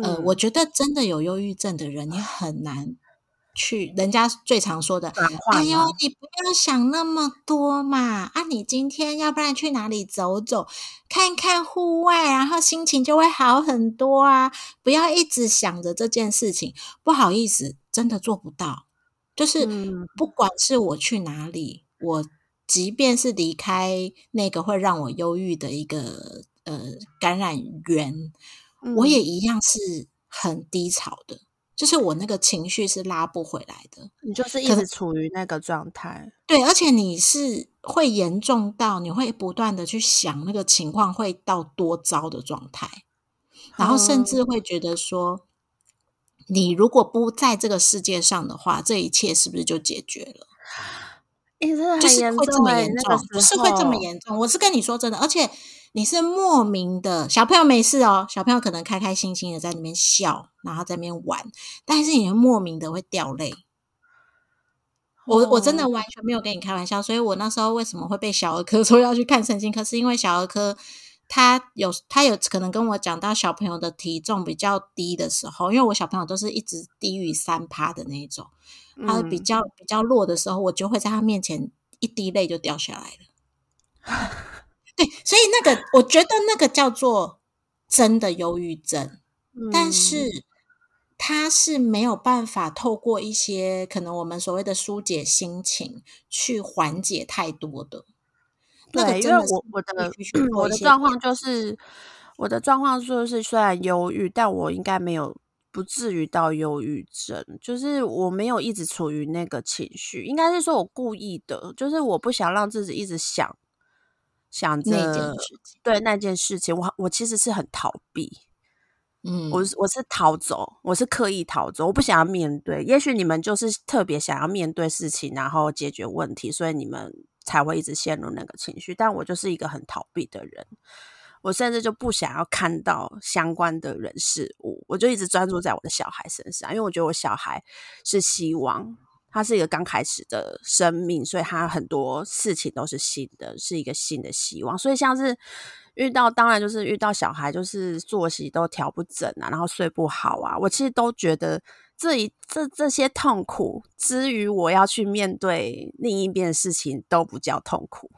呃，我觉得真的有忧郁症的人，你很难。去人家最常说的，哎呦，你不要想那么多嘛！啊，你今天要不然去哪里走走，看看户外，然后心情就会好很多啊！不要一直想着这件事情。不好意思，真的做不到。就是不管是我去哪里，我即便是离开那个会让我忧郁的一个呃感染源，我也一样是很低潮的。就是我那个情绪是拉不回来的，
你就是一直处于那个状态。
对，而且你是会严重到你会不断的去想那个情况会到多糟的状态，然后甚至会觉得说，你如果不在这个世界上的话，这一切是不是就解决了？就是会这么严重，不是会这么严重。我是跟你说真的，而且你是莫名的，小朋友没事哦，小朋友可能开开心心的在那边笑，然后在那边玩，但是你会莫名的会掉泪。我我真的完全没有跟你开玩笑，所以我那时候为什么会被小儿科 说要去看神经科，是因为小儿科他有他有可能跟我讲到小朋友的体重比较低的时候，因为我小朋友都是一直低于三趴的那种。他比较比较弱的时候，我就会在他面前一滴泪就掉下来了。对，所以那个我觉得那个叫做真的忧郁症，但是他是没有办法透过一些可能我们所谓的疏解心情去缓解太多的。
对，因为我我的 我的状况就是我的状况就是虽然忧郁，但我应该没有。不至于到忧郁症，就是我没有一直处于那个情绪，应该是说我故意的，就是我不想让自己一直想想着对那件事情，我我其实是很逃避，嗯，我我是逃走，我是刻意逃走，我不想要面对。也许你们就是特别想要面对事情，然后解决问题，所以你们才会一直陷入那个情绪。但我就是一个很逃避的人。我甚至就不想要看到相关的人事物，我就一直专注在我的小孩身上，因为我觉得我小孩是希望，他是一个刚开始的生命，所以它很多事情都是新的，是一个新的希望。所以像是遇到，当然就是遇到小孩，就是作息都调不整啊，然后睡不好啊，我其实都觉得这一这这些痛苦之余，我要去面对另一边的事情都不叫痛苦。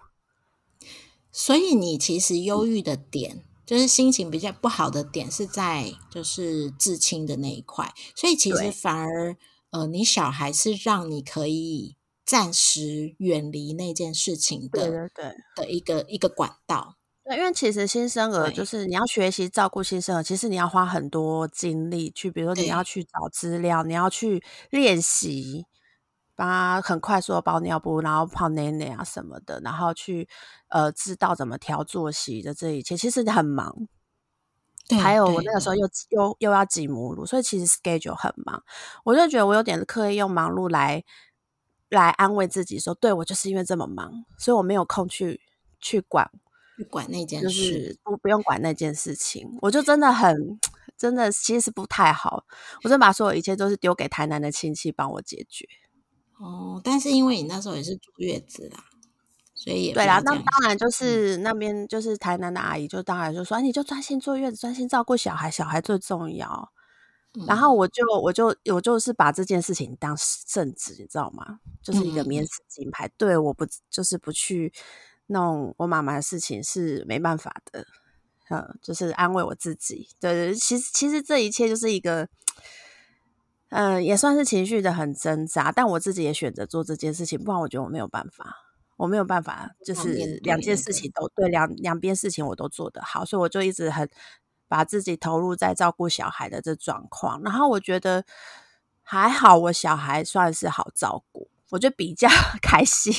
所以你其实忧郁的点，就是心情比较不好的点，是在就是至亲的那一块。所以其实反而，呃，你小孩是让你可以暂时远离那件事情的，
对对对
的一个一个管道。
对，因为其实新生儿就是你要学习照顾新生儿，其实你要花很多精力去，比如说你要去找资料，你要去练习。帮他很快速的包尿布，然后泡奶奶啊什么的，然后去呃知道怎么调作息的这一切，其实很忙。还有我那个时候又又又要挤母乳，所以其实 schedule 很忙。我就觉得我有点刻意用忙碌来来安慰自己，说对我就是因为这么忙，所以我没有空去去管
去管那件
事，不不用管那件事情。我就真的很真的其实不太好，我真把所有一切都是丢给台南的亲戚帮我解决。
哦，但是因为你那时候也是坐月子啦，所以
对啦，那当然就是那边就是台南的阿姨，就当然就说你就专心坐月子，专心照顾小孩，小孩最重要。然后我就我就我就是把这件事情当圣旨，你知道吗？就是一个免死金牌。对，我不就是不去弄我妈妈的事情是没办法的，嗯，就是安慰我自己。对对，其实其实这一切就是一个。嗯，也算是情绪的很挣扎，但我自己也选择做这件事情，不然我觉得我没有办法，我没有办法，就是两件事情都对，两两边事情我都做得好，所以我就一直很把自己投入在照顾小孩的这状况，然后我觉得还好，我小孩算是好照顾。我就比较 开心，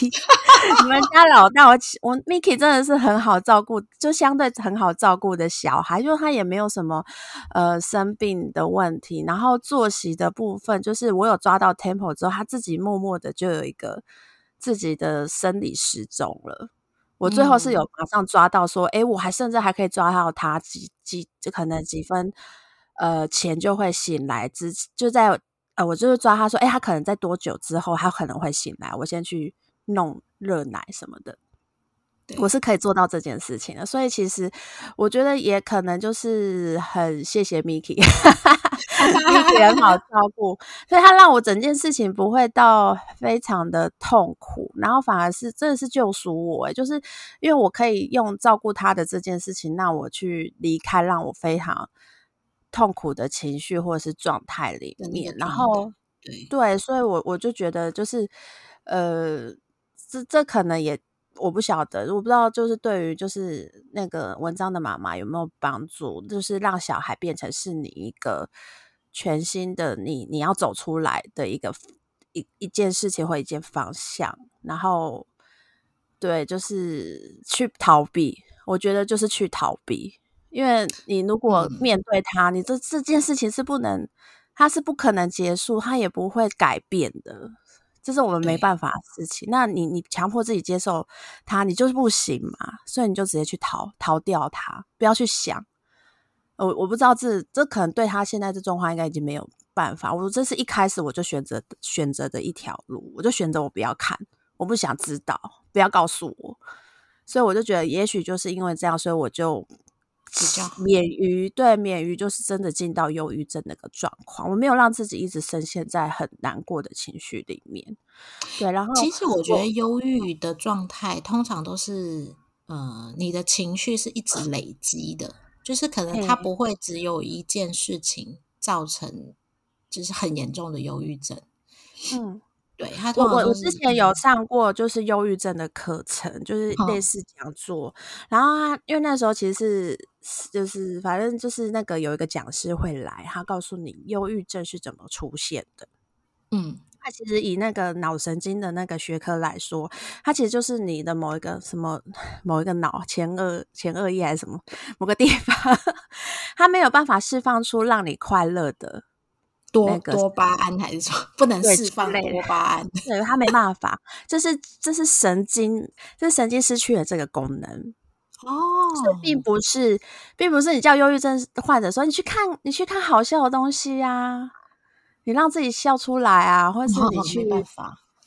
你们家老大我我 Miki 真的是很好照顾，就相对很好照顾的小孩，就他也没有什么呃生病的问题，然后作息的部分，就是我有抓到 Temple 之后，他自己默默的就有一个自己的生理时钟了。我最后是有马上抓到说，哎，我还甚至还可以抓到他几几就可能几分呃前就会醒来，之就在。呃，我就是抓他说，哎，他可能在多久之后，他可能会醒来，我先去弄热奶什么的，我是可以做到这件事情的。所以其实我觉得也可能就是很谢谢 Miki，Miki 很好 照顾，所以他让我整件事情不会到非常的痛苦，然后反而是真的是救赎我，就是因为我可以用照顾他的这件事情，让我去离开，让我非常。痛苦的情绪或者是状态里面，然后对，所以我我就觉得就是，呃，这这可能也我不晓得，我不知道，就是对于就是那个文章的妈妈有没有帮助，就是让小孩变成是你一个全新的你，你要走出来的一个一一件事情或一件方向，然后对，就是去逃避。我觉得就是去逃避，因为你如果面对他，你这这件事情是不能，他是不可能结束，他也不会改变的。这是我们没办法的事情。那你你强迫自己接受他，你就是不行嘛。所以你就直接去逃逃掉他，不要去想。我我不知道这这可能对他现在这状况应该已经没有办法。我说这是一开始我就选择选择的一条路，我就选择我不要看，我不想知道，不要告诉我。所以我就觉得，也许就是因为这样，所以我就。比较免于对免于就是真的进到忧郁症那个状况，我没有让自己一直深陷在很难过的情绪里面。对，然后
其实我觉得忧郁的状态通常都是，呃，你的情绪是一直累积的，就是可能它不会只有一件事情造成，就是很严重的忧郁症。嗯。对，
我我我之前有上过就是忧郁症的课程，就是类似讲座。然后他因为那时候其实是就是反正就是那个有一个讲师会来，他告诉你忧郁症是怎么出现的。嗯，他其实以那个脑神经的那个学科来说，它其实就是你的某一个什么某一个脑前额前额叶还是什么某个地方，它没有办法释放出让你快乐的。
多多巴胺还是说不能释放多巴胺？
对，他没办法，这是这是神经，这是神经失去了这个功能哦。这并不是，并不是你叫忧郁症患者说你去看你去看好笑的东西呀，你让自己笑出来啊，或者是你 去，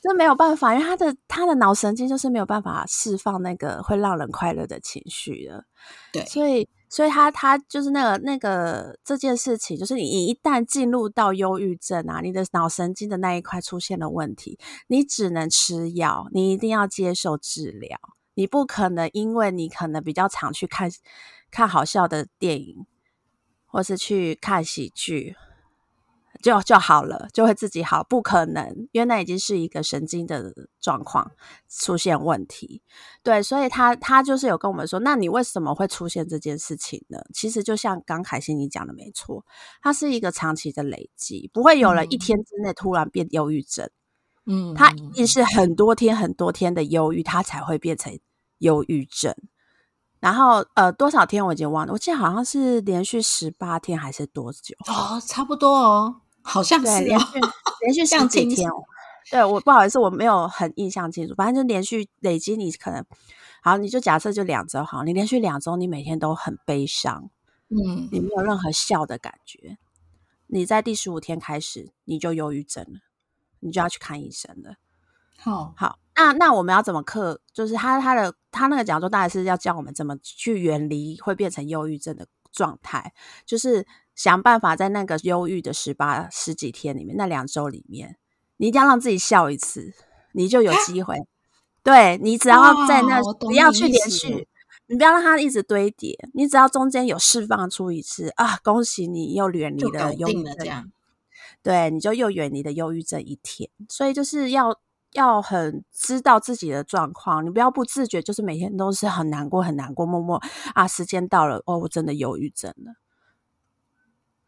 这没有办法，因为他的他的脑神经就是没有办法释放那个会让人快乐的情绪的，
对，
所以。所以他他就是那个那个这件事情，就是你一旦进入到忧郁症啊，你的脑神经的那一块出现了问题，你只能吃药，你一定要接受治疗，你不可能因为你可能比较常去看看好笑的电影，或是去看喜剧。就就好了，就会自己好，不可能，因为那已经是一个神经的状况出现问题。对，所以他他就是有跟我们说，那你为什么会出现这件事情呢？其实就像刚凯欣你讲的没错，它是一个长期的累积，不会有了一天之内突然变忧郁症。嗯，他一定是很多天很多天的忧郁，他才会变成忧郁症。然后呃，多少天我已经忘了，我记得好像是连续十八天还是多久？
哦，差不多哦。好像是
连续连续十几天，对我不好意思，我没有很印象清楚。反正就连续累积，你可能好，你就假设就两周好，你连续两周，你每天都很悲伤，嗯，你没有任何笑的感觉。你在第十五天开始，你就忧郁症了，你就要去看医生了。好，好，那那我们要怎么克？就是他他的他那个讲座，大概是要教我们怎么去远离会变成忧郁症的状态，就是。想办法在那个忧郁的十八十几天里面，那两周里面，你一定要让自己笑一次，你就有机会。对你只要在那，不要去连续，你不要让它一直堆叠。你只要中间有释放出一次啊，恭喜你又远离了忧郁症。对，你就又远离了忧郁症一天。所以就是要要很知道自己的状况，你不要不自觉，就是每天都是很难过很难过，默默啊，时间到了哦，我真的忧郁症了。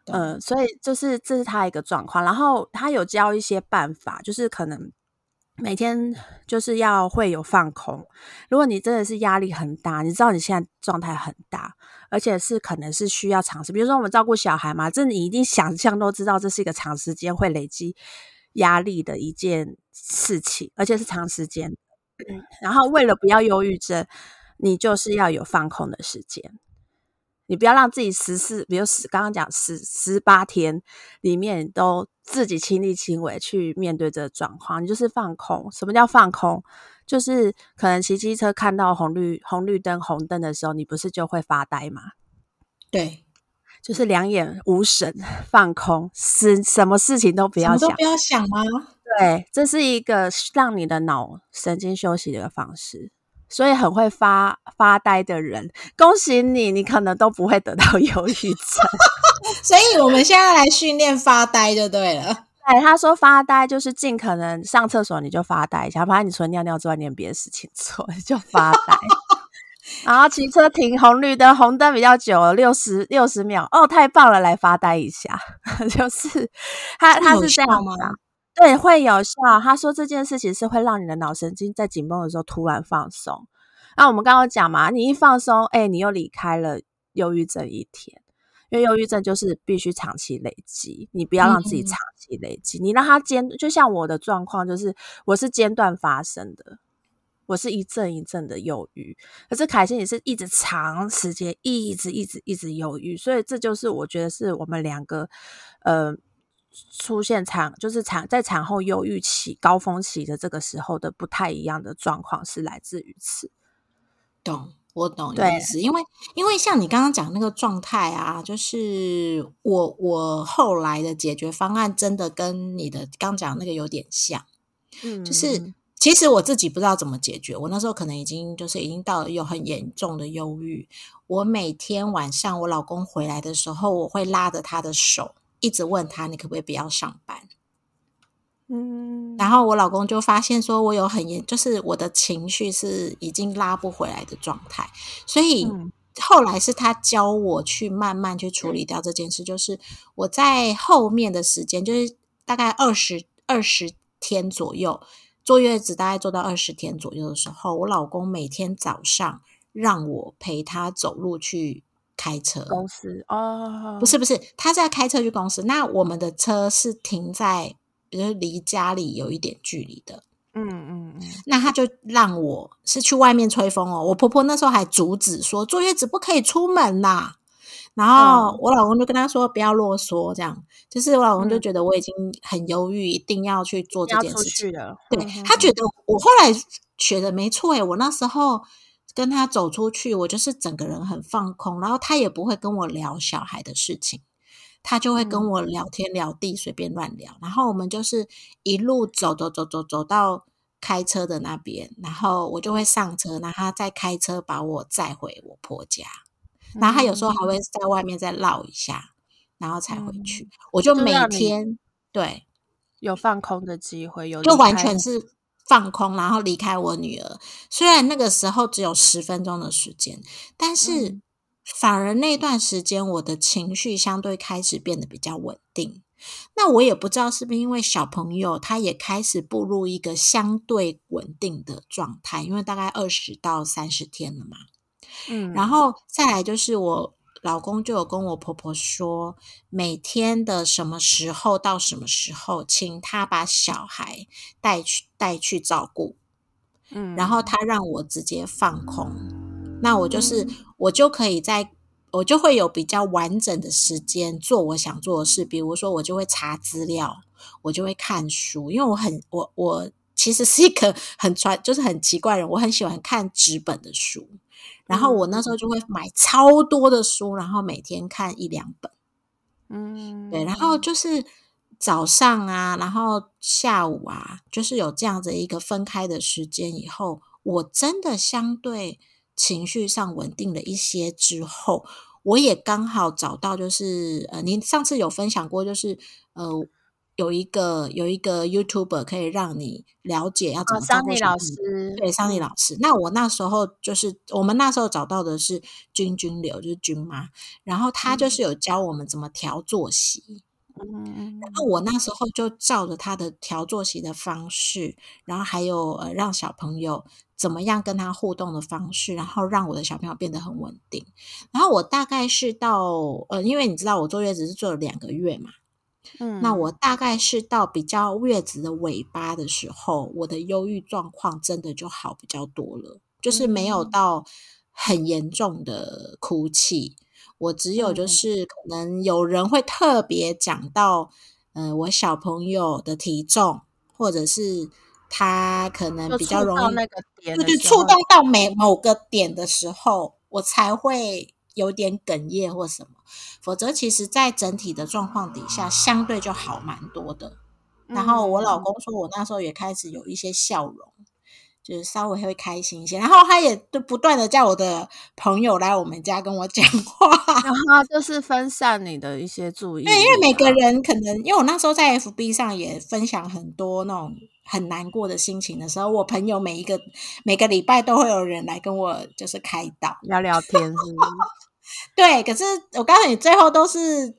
嗯，所以就是这是他一个状况，然后他有教一些办法，就是可能每天就是要会有放空。如果你真的是压力很大，你知道你现在状态很大，而且是可能是需要尝试，比如说我们照顾小孩嘛，这你一定想象都知道，这是一个长时间会累积压力的一件事情，而且是长时间。然后为了不要忧郁症，你就是要有放空的时间。你不要让自己十四，比如十刚刚讲十十八天里面都自己亲力亲为去面对这个状况，你就是放空。什么叫放空？就是可能骑机车看到红绿红绿灯红灯的时候，你不是就会发呆吗？
对，
就是两眼无神，放空，是什么事情都不要想，都
不要想吗？
对，这是一个让你的脑神经休息的一个方式。所以很会发发呆的人，恭喜你，你可能都不会得到 忧郁症。
所以我们现在来训练发呆就对了。
哎，他说发呆就是尽可能上厕所你就发呆一下，反正你除了尿尿之外，你也别的事情做，就发呆。然后骑车停红绿灯，红灯比较久，六十六十秒，哦，太棒了，来发呆一下，就是他他是这样吗？对，会有效。他说这件事情是会让你的脑神经在紧绷的时候突然放松。那我们刚刚讲嘛，你一放松，哎，你又离开了忧郁症一天，因为忧郁症就是必须长期累积，你不要让自己长期累积，你让它间，就像我的状况，就是我是间断发生的。我是一阵一阵的忧郁，可是凯欣也是一直长时间一直一直一直忧郁，所以这就是我觉得是我们两个呃出现产就是产在产后忧郁期高峰期的这个时候的不太一样的状况是来自于此。
懂，我懂意思，因为因为像你刚刚讲那个状态啊，就是我我后来的解决方案真的跟你的刚讲那个有点像，嗯，就是。其实我自己不知道怎么解决，我那时候可能已经就是已经到了有很严重的忧郁。我每天晚上我老公回来的时候，我会拉着他的手，一直问他你可不可以不要上班？嗯，然后我老公就发现说我有很严，就是我的情绪是已经拉不回来的状态，所以后来是他教我去慢慢去处理掉这件事，就是我在后面的时间，就是大概二十二十天左右。坐月子大概坐到二十天左右的时候，我老公每天早上让我陪他走路去开车
公司哦，
不是不是，他在开车去公司。那我们的车是停在，比如离家里有一点距离的，嗯嗯嗯。那他就让我是去外面吹风哦。我婆婆那时候还阻止说坐月子不可以出门呐。然后我老公就跟他说：“不要啰嗦，这样。”就是我老公就觉得我已经很犹豫，一定要去做这件事情。对他觉得我后来觉得没错诶，我那时候跟他走出去，我就是整个人很放空，然后他也不会跟我聊小孩的事情，他就会跟我聊天聊地，随便乱聊。然后我们就是一路走走走走走到开车的那边，然后我就会上车，然后他再开车把我载回我婆家。然后他有时候还会在外面再绕一下，然后才回去。我就每天对
有放空的机会，有
就完全是放空，然后离开我女儿。虽然那个时候只有十分钟的时间，但是反而那段时间我的情绪相对开始变得比较稳定。那我也不知道是不是因为小朋友他也开始步入一个相对稳定的状态，因为大概二十到三十天了嘛。嗯，然后再来就是我老公就有跟我婆婆说，每天的什么时候到什么时候，请他把小孩带去带去照顾，嗯，然后他让我直接放空，那我就是我就可以在，我就会有比较完整的时间做我想做的事，比如说我就会查资料，我就会看书，因为我很我我其实是一个 很传就是很奇怪人，我很喜欢看纸本的书。然后我那时候就会买超多的书，然后每天看一两本，嗯，对。然后就是早上啊，然后下午啊，就是有这样子一个分开的时间以后，我真的相对情绪上稳定了一些之后，我也刚好找到，就是呃，您上次有分享过，就是呃。有一个有一个 YouTuber 可以让你了解要怎么照顾
老师，
对，桑尼老师。那我那时候就是我们那时候找到的是君君流，就是君妈，然后他就是有教我们怎么调作息。嗯，然后我那时候就照着他的调作息的方式，然后还有呃让小朋友怎么样跟他互动的方式，然后让我的小朋友变得很稳定。然后我大概是到呃，因为你知道我坐月子是坐了两个月嘛。嗯，那我大概是到比较月子的尾巴的时候，我的忧郁状况真的就好比较多了，就是没有到很严重的哭泣。我只有就是可能有人会特别讲到，呃，我小朋友的体重，或者是他可能比较容易
那个点，
就触动到每某个点的时候，我才会。有点哽咽或什么，否则其实，在整体的状况底下，相对就好蛮多的。然后我老公说，我那时候也开始有一些笑容，就是稍微会开心一些。然后他也都不断的叫我的朋友来我们家跟我讲话，
然后就是分散你的一些注意。
对，因为每个人可能，因为我那时候在 FB 上也分享很多那种很难过的心情的时候，我朋友每一个每个礼拜都会有人来跟我就是开导
聊聊天，是吗？
对，可是我告诉你，最后都是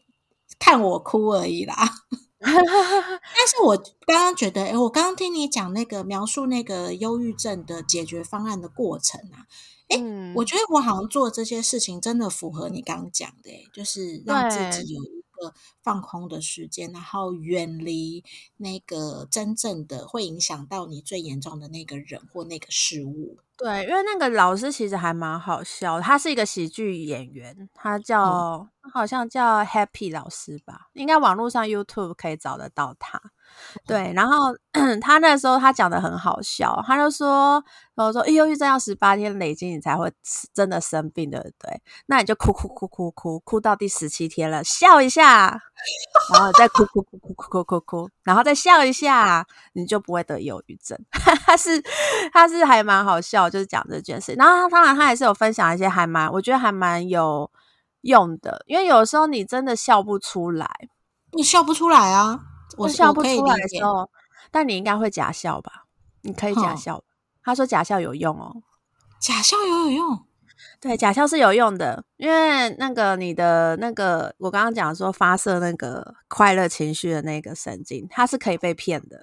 看我哭而已啦。但是我刚刚觉得，哎，我刚刚听你讲那个描述那个忧郁症的解决方案的过程啊，哎，我觉得我好像做这些事情真的符合你刚刚讲的，就是让自己有一个放空的时间，然后远离那个真正的会影响到你最严重的那个人或那个事物。
对，因为那个老师其实还蛮好笑，他是一个喜剧演员，他叫好像叫 Happy 老师吧，应该网络上 YouTube 可以找得到他。对，然后 他那时候他讲的很好笑，他就说，我说，忧郁症要十八天累积，你才会真的生病，对不对？那你就哭哭哭哭哭哭到第十七天了，笑一下，然后再哭哭哭哭哭哭哭哭，然后再笑一下，你就不会得忧郁症。他是他是还蛮好笑，就是讲这件事。然后当然他还是有分享一些还蛮，我觉得还蛮有用的，因为有时候你真的笑不出来，
你笑不出来啊。我
笑不出来的时候，但你应该会假笑吧？你可以假笑。他说假笑有用哦，
假笑有有用。
对，假笑是有用的，因为那个你的那个，我刚刚讲说发射那个快乐情绪的那个神经，它是可以被骗的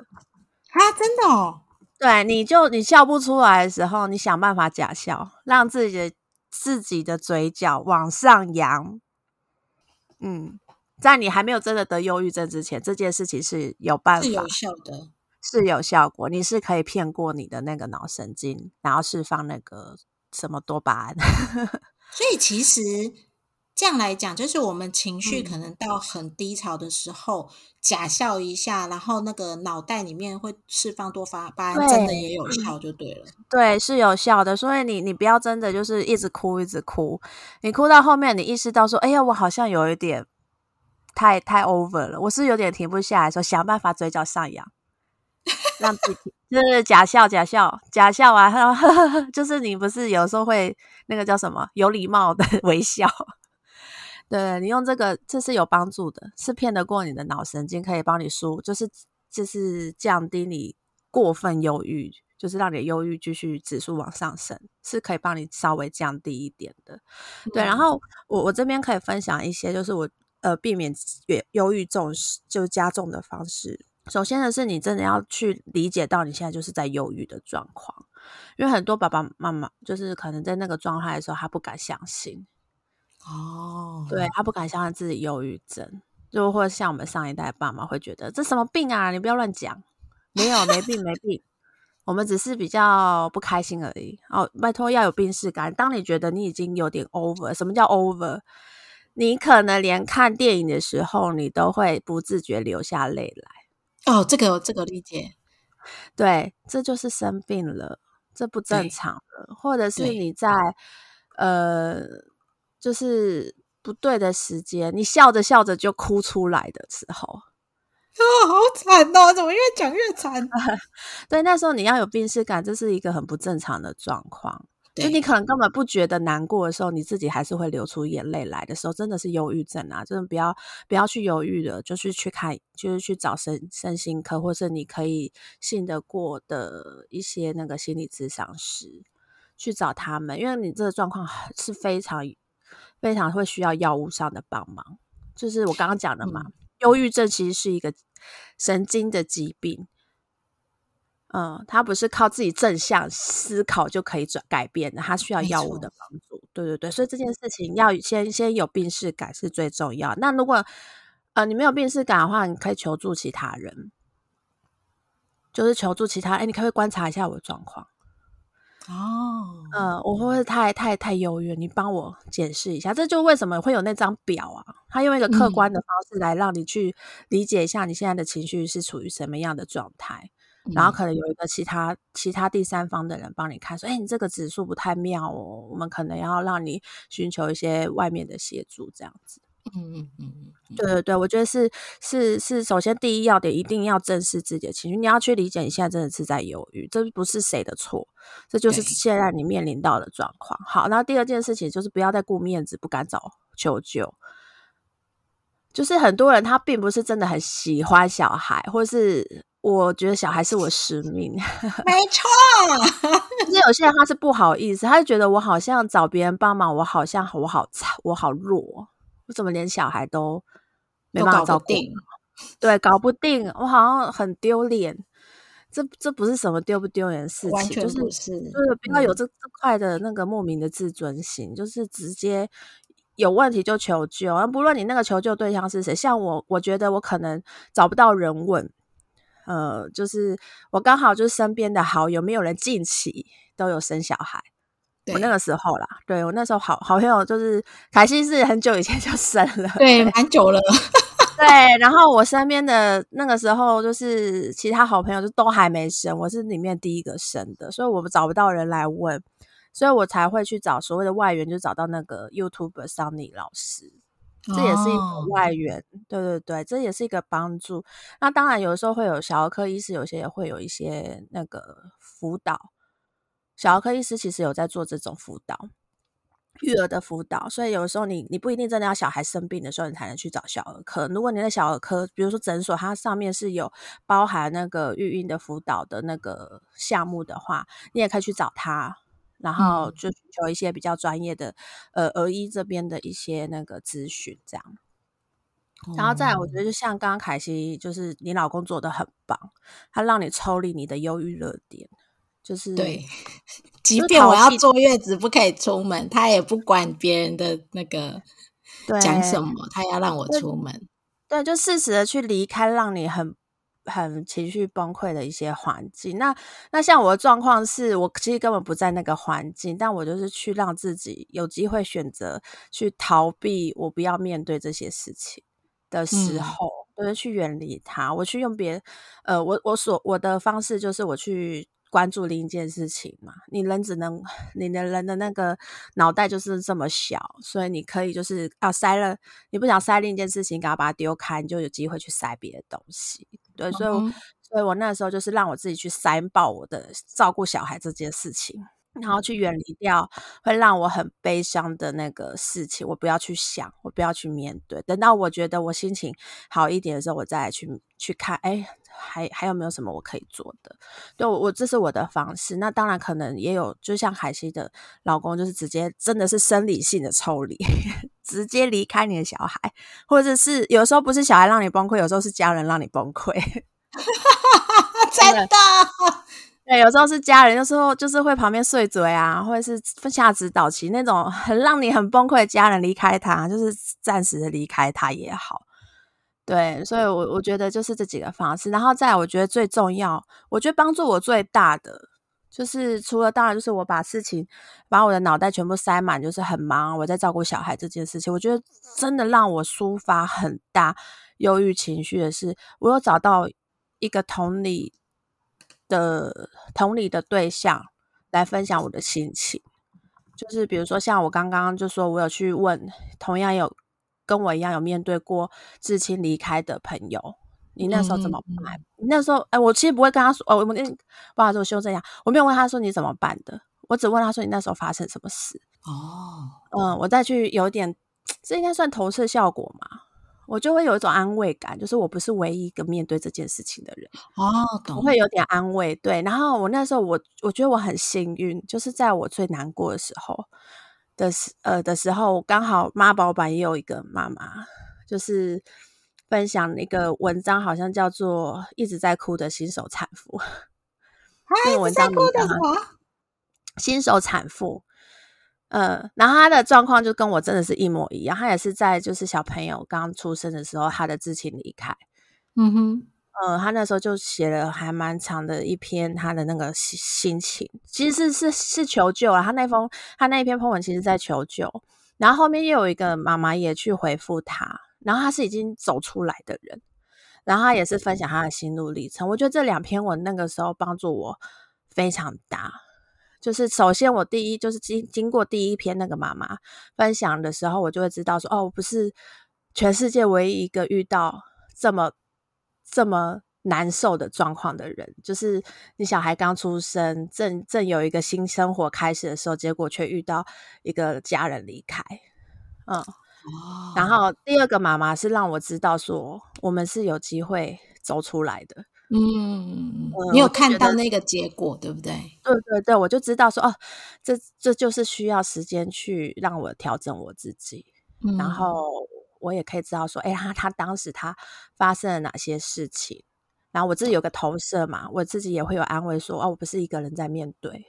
啊！真的哦。
对，你就你笑不出来的时候，你想办法假笑，让自己的自己的嘴角往上扬。嗯。在你还没有真的得忧郁症之前，这件事情是有办法、
是有效的，
是有效果。你是可以骗过你的那个脑神经，然后释放那个什么多巴胺。
所以其实这样来讲，就是我们情绪可能到很低潮的时候，假笑一下，然后那个脑袋里面会释放多巴胺，真的也有效，就对了。
对，是有效的。所以你你不要真的就是一直哭一直哭，你哭到后面，你意识到说，哎呀，我好像有一点。太太 over 了，我是有点停不下来，说想办法嘴角上扬，让自己就是假笑假笑假笑啊，就是你不是有时候会那个叫什么有礼貌的 微笑，对你用这个这是有帮助的，是骗得过你的脑神经，可以帮你输，就是就是降低你过分忧郁，就是让你的忧郁继续指数往上升，是可以帮你稍微降低一点的。对，然后我我这边可以分享一些，就是我。呃，避免忧忧郁重就加重的方式。首先呢，是你真的要去理解到你现在就是在忧郁的状况，因为很多爸爸妈妈就是可能在那个状态的时候，他不敢相信。哦，对他不敢相信自己忧郁症，就或者像我们上一代爸妈会觉得这什么病啊，你不要乱讲，没有没病没病，我们只是比较不开心而已。哦，拜托要有病视感。当你觉得你已经有点 over，什么叫 over？你可能连看电影的时候，你都会不自觉流下泪来。
哦，这个这个理解，
对，这就是生病了，这不正常了。或者是你在呃，就是不对的时间，你笑着笑着就哭出来的时候，
哦，好惨哦！怎么越讲越惨？
对，那时候你要有病视感，这是一个很不正常的状况。就你可能根本不觉得难过的时候，你自己还是会流出眼泪来的时候，真的是忧郁症啊！真的不要不要去犹豫的，就是去看，就是去找身身心科，或是你可以信得过的一些那个心理咨商师去找他们，因为你这个状况是非常非常会需要药物上的帮忙。就是我刚刚讲的嘛，忧郁症其实是一个神经的疾病。嗯，他不是靠自己正向思考就可以转改变的，他需要药物的帮助。对对对，所以这件事情要先先有病视感是最重要。那如果呃你没有病视感的话，你可以求助其他人，就是求助其他。哎，你可不可以观察一下我的状况？哦，嗯，我会不会太太太优越？你帮我解释一下，这就为什么会有那张表啊？他用一个客观的方式来让你去理解一下你现在的情绪是处于什么样的状态。然后可能有一个其他其他第三方的人帮你看，说：“哎，你这个指数不太妙哦，我们可能要让你寻求一些外面的协助，这样子。”嗯嗯嗯嗯，对对对，我觉得是是是，首先第一要点，一定要正视自己的情绪，你要去理解你现在真的是在犹豫，这不是谁的错，这就是现在你面临到的状况。好，然后第二件事情就是不要再顾面子，不敢找求救。就是很多人他并不是真的很喜欢小孩，或是。我觉得小孩是我使命，
没错。
可是有些人他是不好意思，他就觉得我好像找别人帮忙，我好像我好差，我好弱，我怎么连小孩都没办法照顾？对，搞不定，我好像很丢脸。这这不是什么丢不丢脸的事情，就是就是不要有这这块的那个莫名的自尊心，就是直接有问题就求救，而不论你那个求救对象是谁。像我，我觉得我可能找不到人问。呃，就是我刚好就是身边的好友，没有人近期都有生小孩。我那个时候啦，对我那时候好好朋友就是凯西是很久以前就生了，
对，蛮久了。
对，然后我身边的那个时候就是其他好朋友就都还没生，我是里面第一个生的，所以我们找不到人来问，所以我才会去找所谓的外援，就找到那个 YouTube Sunny 老师。这也是一个外援，对对对，这也是一个帮助。那当然，有的时候会有小儿科医师，有些也会有一些那个辅导。小儿科医师其实有在做这种辅导，育儿的辅导。所以有的时候你你不一定真的要小孩生病的时候，你才能去找小儿科。如果你的小儿科，比如说诊所，它上面是有包含那个育婴的辅导的那个项目的话，你也可以去找他。然后就寻求一些比较专业的，呃，儿医这边的一些那个咨询，这样。然后再来，我觉得就像刚刚凯西，就是你老公做的很棒，他让你抽离你的忧郁热点，就是
对，即便我要坐月子不可以出门，他也不管别人的那个讲什么，他要让我出门，
对，就适时的去离开，让你很。很情绪崩溃的一些环境，那那像我的状况是，我其实根本不在那个环境，但我就是去让自己有机会选择去逃避，我不要面对这些事情的时候，就是去远离它。我去用别，呃，我我所我的方式就是我去。关注另一件事情嘛，你人只能，你的人的那个脑袋就是这么小，所以你可以就是啊塞了，你不想塞另一件事情，赶快把它丢开，你就有机会去塞别的东西。对，所以，所以我那时候就是让我自己去塞爆我的照顾小孩这件事情。然后去远离掉会让我很悲伤的那个事情，我不要去想，我不要去面对。等到我觉得我心情好一点的时候，我再来去去看，哎，还还有没有什么我可以做的？对我，我这是我的方式。那当然可能也有，就像海西的老公，就是直接真的是生理性的抽离，直接离开你的小孩，或者是有时候不是小孩让你崩溃，有时候是家人让你崩溃，
真的。
对，有时候是家人，有时候就是会旁边碎嘴啊，或者是下指导棋那种很让你很崩溃的家人离开他，就是暂时的离开他也好。对，所以，我我觉得就是这几个方式。然后再，我觉得最重要，我觉得帮助我最大的，就是除了当然就是我把事情把我的脑袋全部塞满，就是很忙，我在照顾小孩这件事情，我觉得真的让我抒发很大忧郁情绪的是，我有找到一个同理。的同理的对象来分享我的心情，就是比如说像我刚刚就说，我有去问同样有跟我一样有面对过至亲离开的朋友，你那时候怎么办？你那时候哎，我其实不会跟他说哦，我那不好意思，我修正一下，我没有问他说你怎么办的，我只问他说你那时候发生什么事哦，嗯，我再去有点，这应该算投射效果嘛？我就会有一种安慰感，就是我不是唯一一个面对这件事情的人
哦，
我会有点安慰。对，然后我那时候我我觉得我很幸运，就是在我最难过的时候的时呃的时候，刚好妈宝版也有一个妈妈，就是分享一个文章，好像叫做《一直在哭的新手产妇》。
那个文章名叫
新手产妇。嗯，然后他的状况就跟我真的是一模一样，他也是在就是小朋友刚出生的时候，他的至亲离开。
嗯哼，
呃，他那时候就写了还蛮长的一篇他的那个心心情，其实是是是求救啊。他那封他那一篇 po 文其实在求救，然后后面又有一个妈妈也去回复他，然后他是已经走出来的人，然后他也是分享他的心路历程。我觉得这两篇文那个时候帮助我非常大。就是首先，我第一就是经经过第一篇那个妈妈分享的时候，我就会知道说，哦，我不是全世界唯一一个遇到这么这么难受的状况的人。就是你小孩刚出生，正正有一个新生活开始的时候，结果却遇到一个家人离开，嗯，然后第二个妈妈是让我知道说，我们是有机会走出来的。
嗯，你有看到那个结果，对不对？
对对对，我就知道说哦，这这就是需要时间去让我调整我自己，然后我也可以知道说，哎，他他当时他发生了哪些事情，然后我自己有个投射嘛，我自己也会有安慰说，哦，我不是一个人在面对。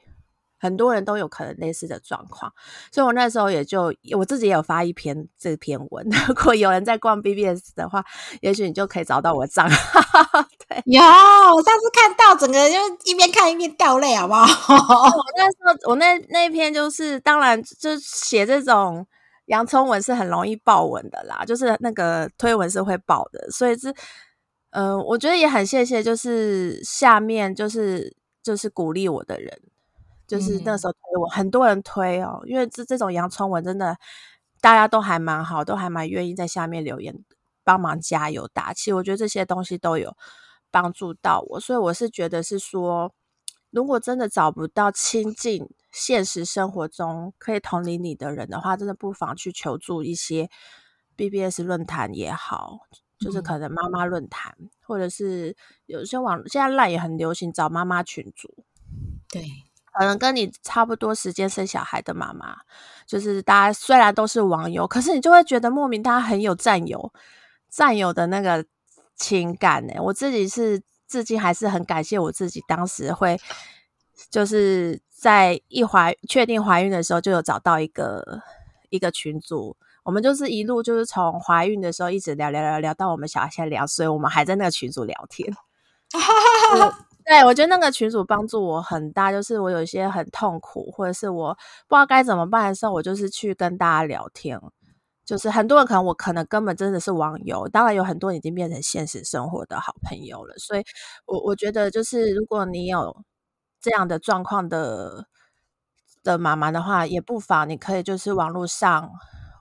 很多人都有可能类似的状况，所以我那时候也就我自己也有发一篇这篇文。如果有人在逛 BBS 的话，也许你就可以找到我账号。对，
有我上次看到整个就一边看一边掉泪，好不好？我
那时候我那那一篇就是，当然就写这种洋葱文是很容易爆文的啦，就是那个推文是会爆的，所以是嗯，我觉得也很谢谢，就是下面就是就是鼓励我的人。就是那时候推我，很多人推哦，因为这这种洋葱文真的大家都还蛮好，都还蛮愿意在下面留言帮忙加油打气。我觉得这些东西都有帮助到我，所以我是觉得是说，如果真的找不到亲近现实生活中可以同理你的人的话，真的不妨去求助一些 BBS 论坛也好，就是可能妈妈论坛，或者是有些网现在赖也很流行找妈妈群组，
对。
可能跟你差不多时间生小孩的妈妈，就是大家虽然都是网友，可是你就会觉得莫名大家很有占有、占有的那个情感呢。我自己是至今还是很感谢我自己，当时会就是在一怀确定怀孕的时候，就有找到一个一个群组，我们就是一路就是从怀孕的时候一直聊聊聊聊到我们小孩现在两岁，我们还在那个群组聊天。对，我觉得那个群主帮助我很大，就是我有一些很痛苦，或者是我不知道该怎么办的时候，我就是去跟大家聊天。就是很多人可能我可能根本真的是网友，当然有很多已经变成现实生活的好朋友了。所以，我我觉得就是如果你有这样的状况的的妈妈的话，也不妨你可以就是网络上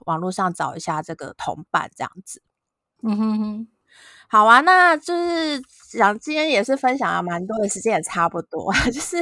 网络上找一下这个同伴这样子。嗯哼哼。好啊，那就是想今天也是分享了蛮多的时间，也差不多。就是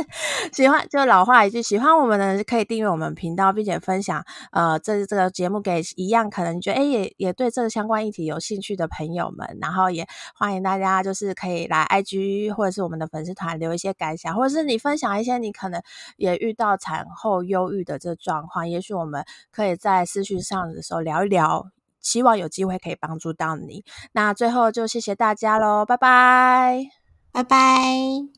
喜欢，就老话一句，喜欢我们的可以订阅我们频道，并且分享呃这这个节目给一样可能觉得哎也也对这个相关议题有兴趣的朋友们。然后也欢迎大家就是可以来 IG 或者是我们的粉丝团留一些感想，或者是你分享一些你可能也遇到产后忧郁的这状况，也许我们可以在私讯上的时候聊一聊。希望有机会可以帮助到你。那最后就谢谢大家喽，拜拜，
拜拜。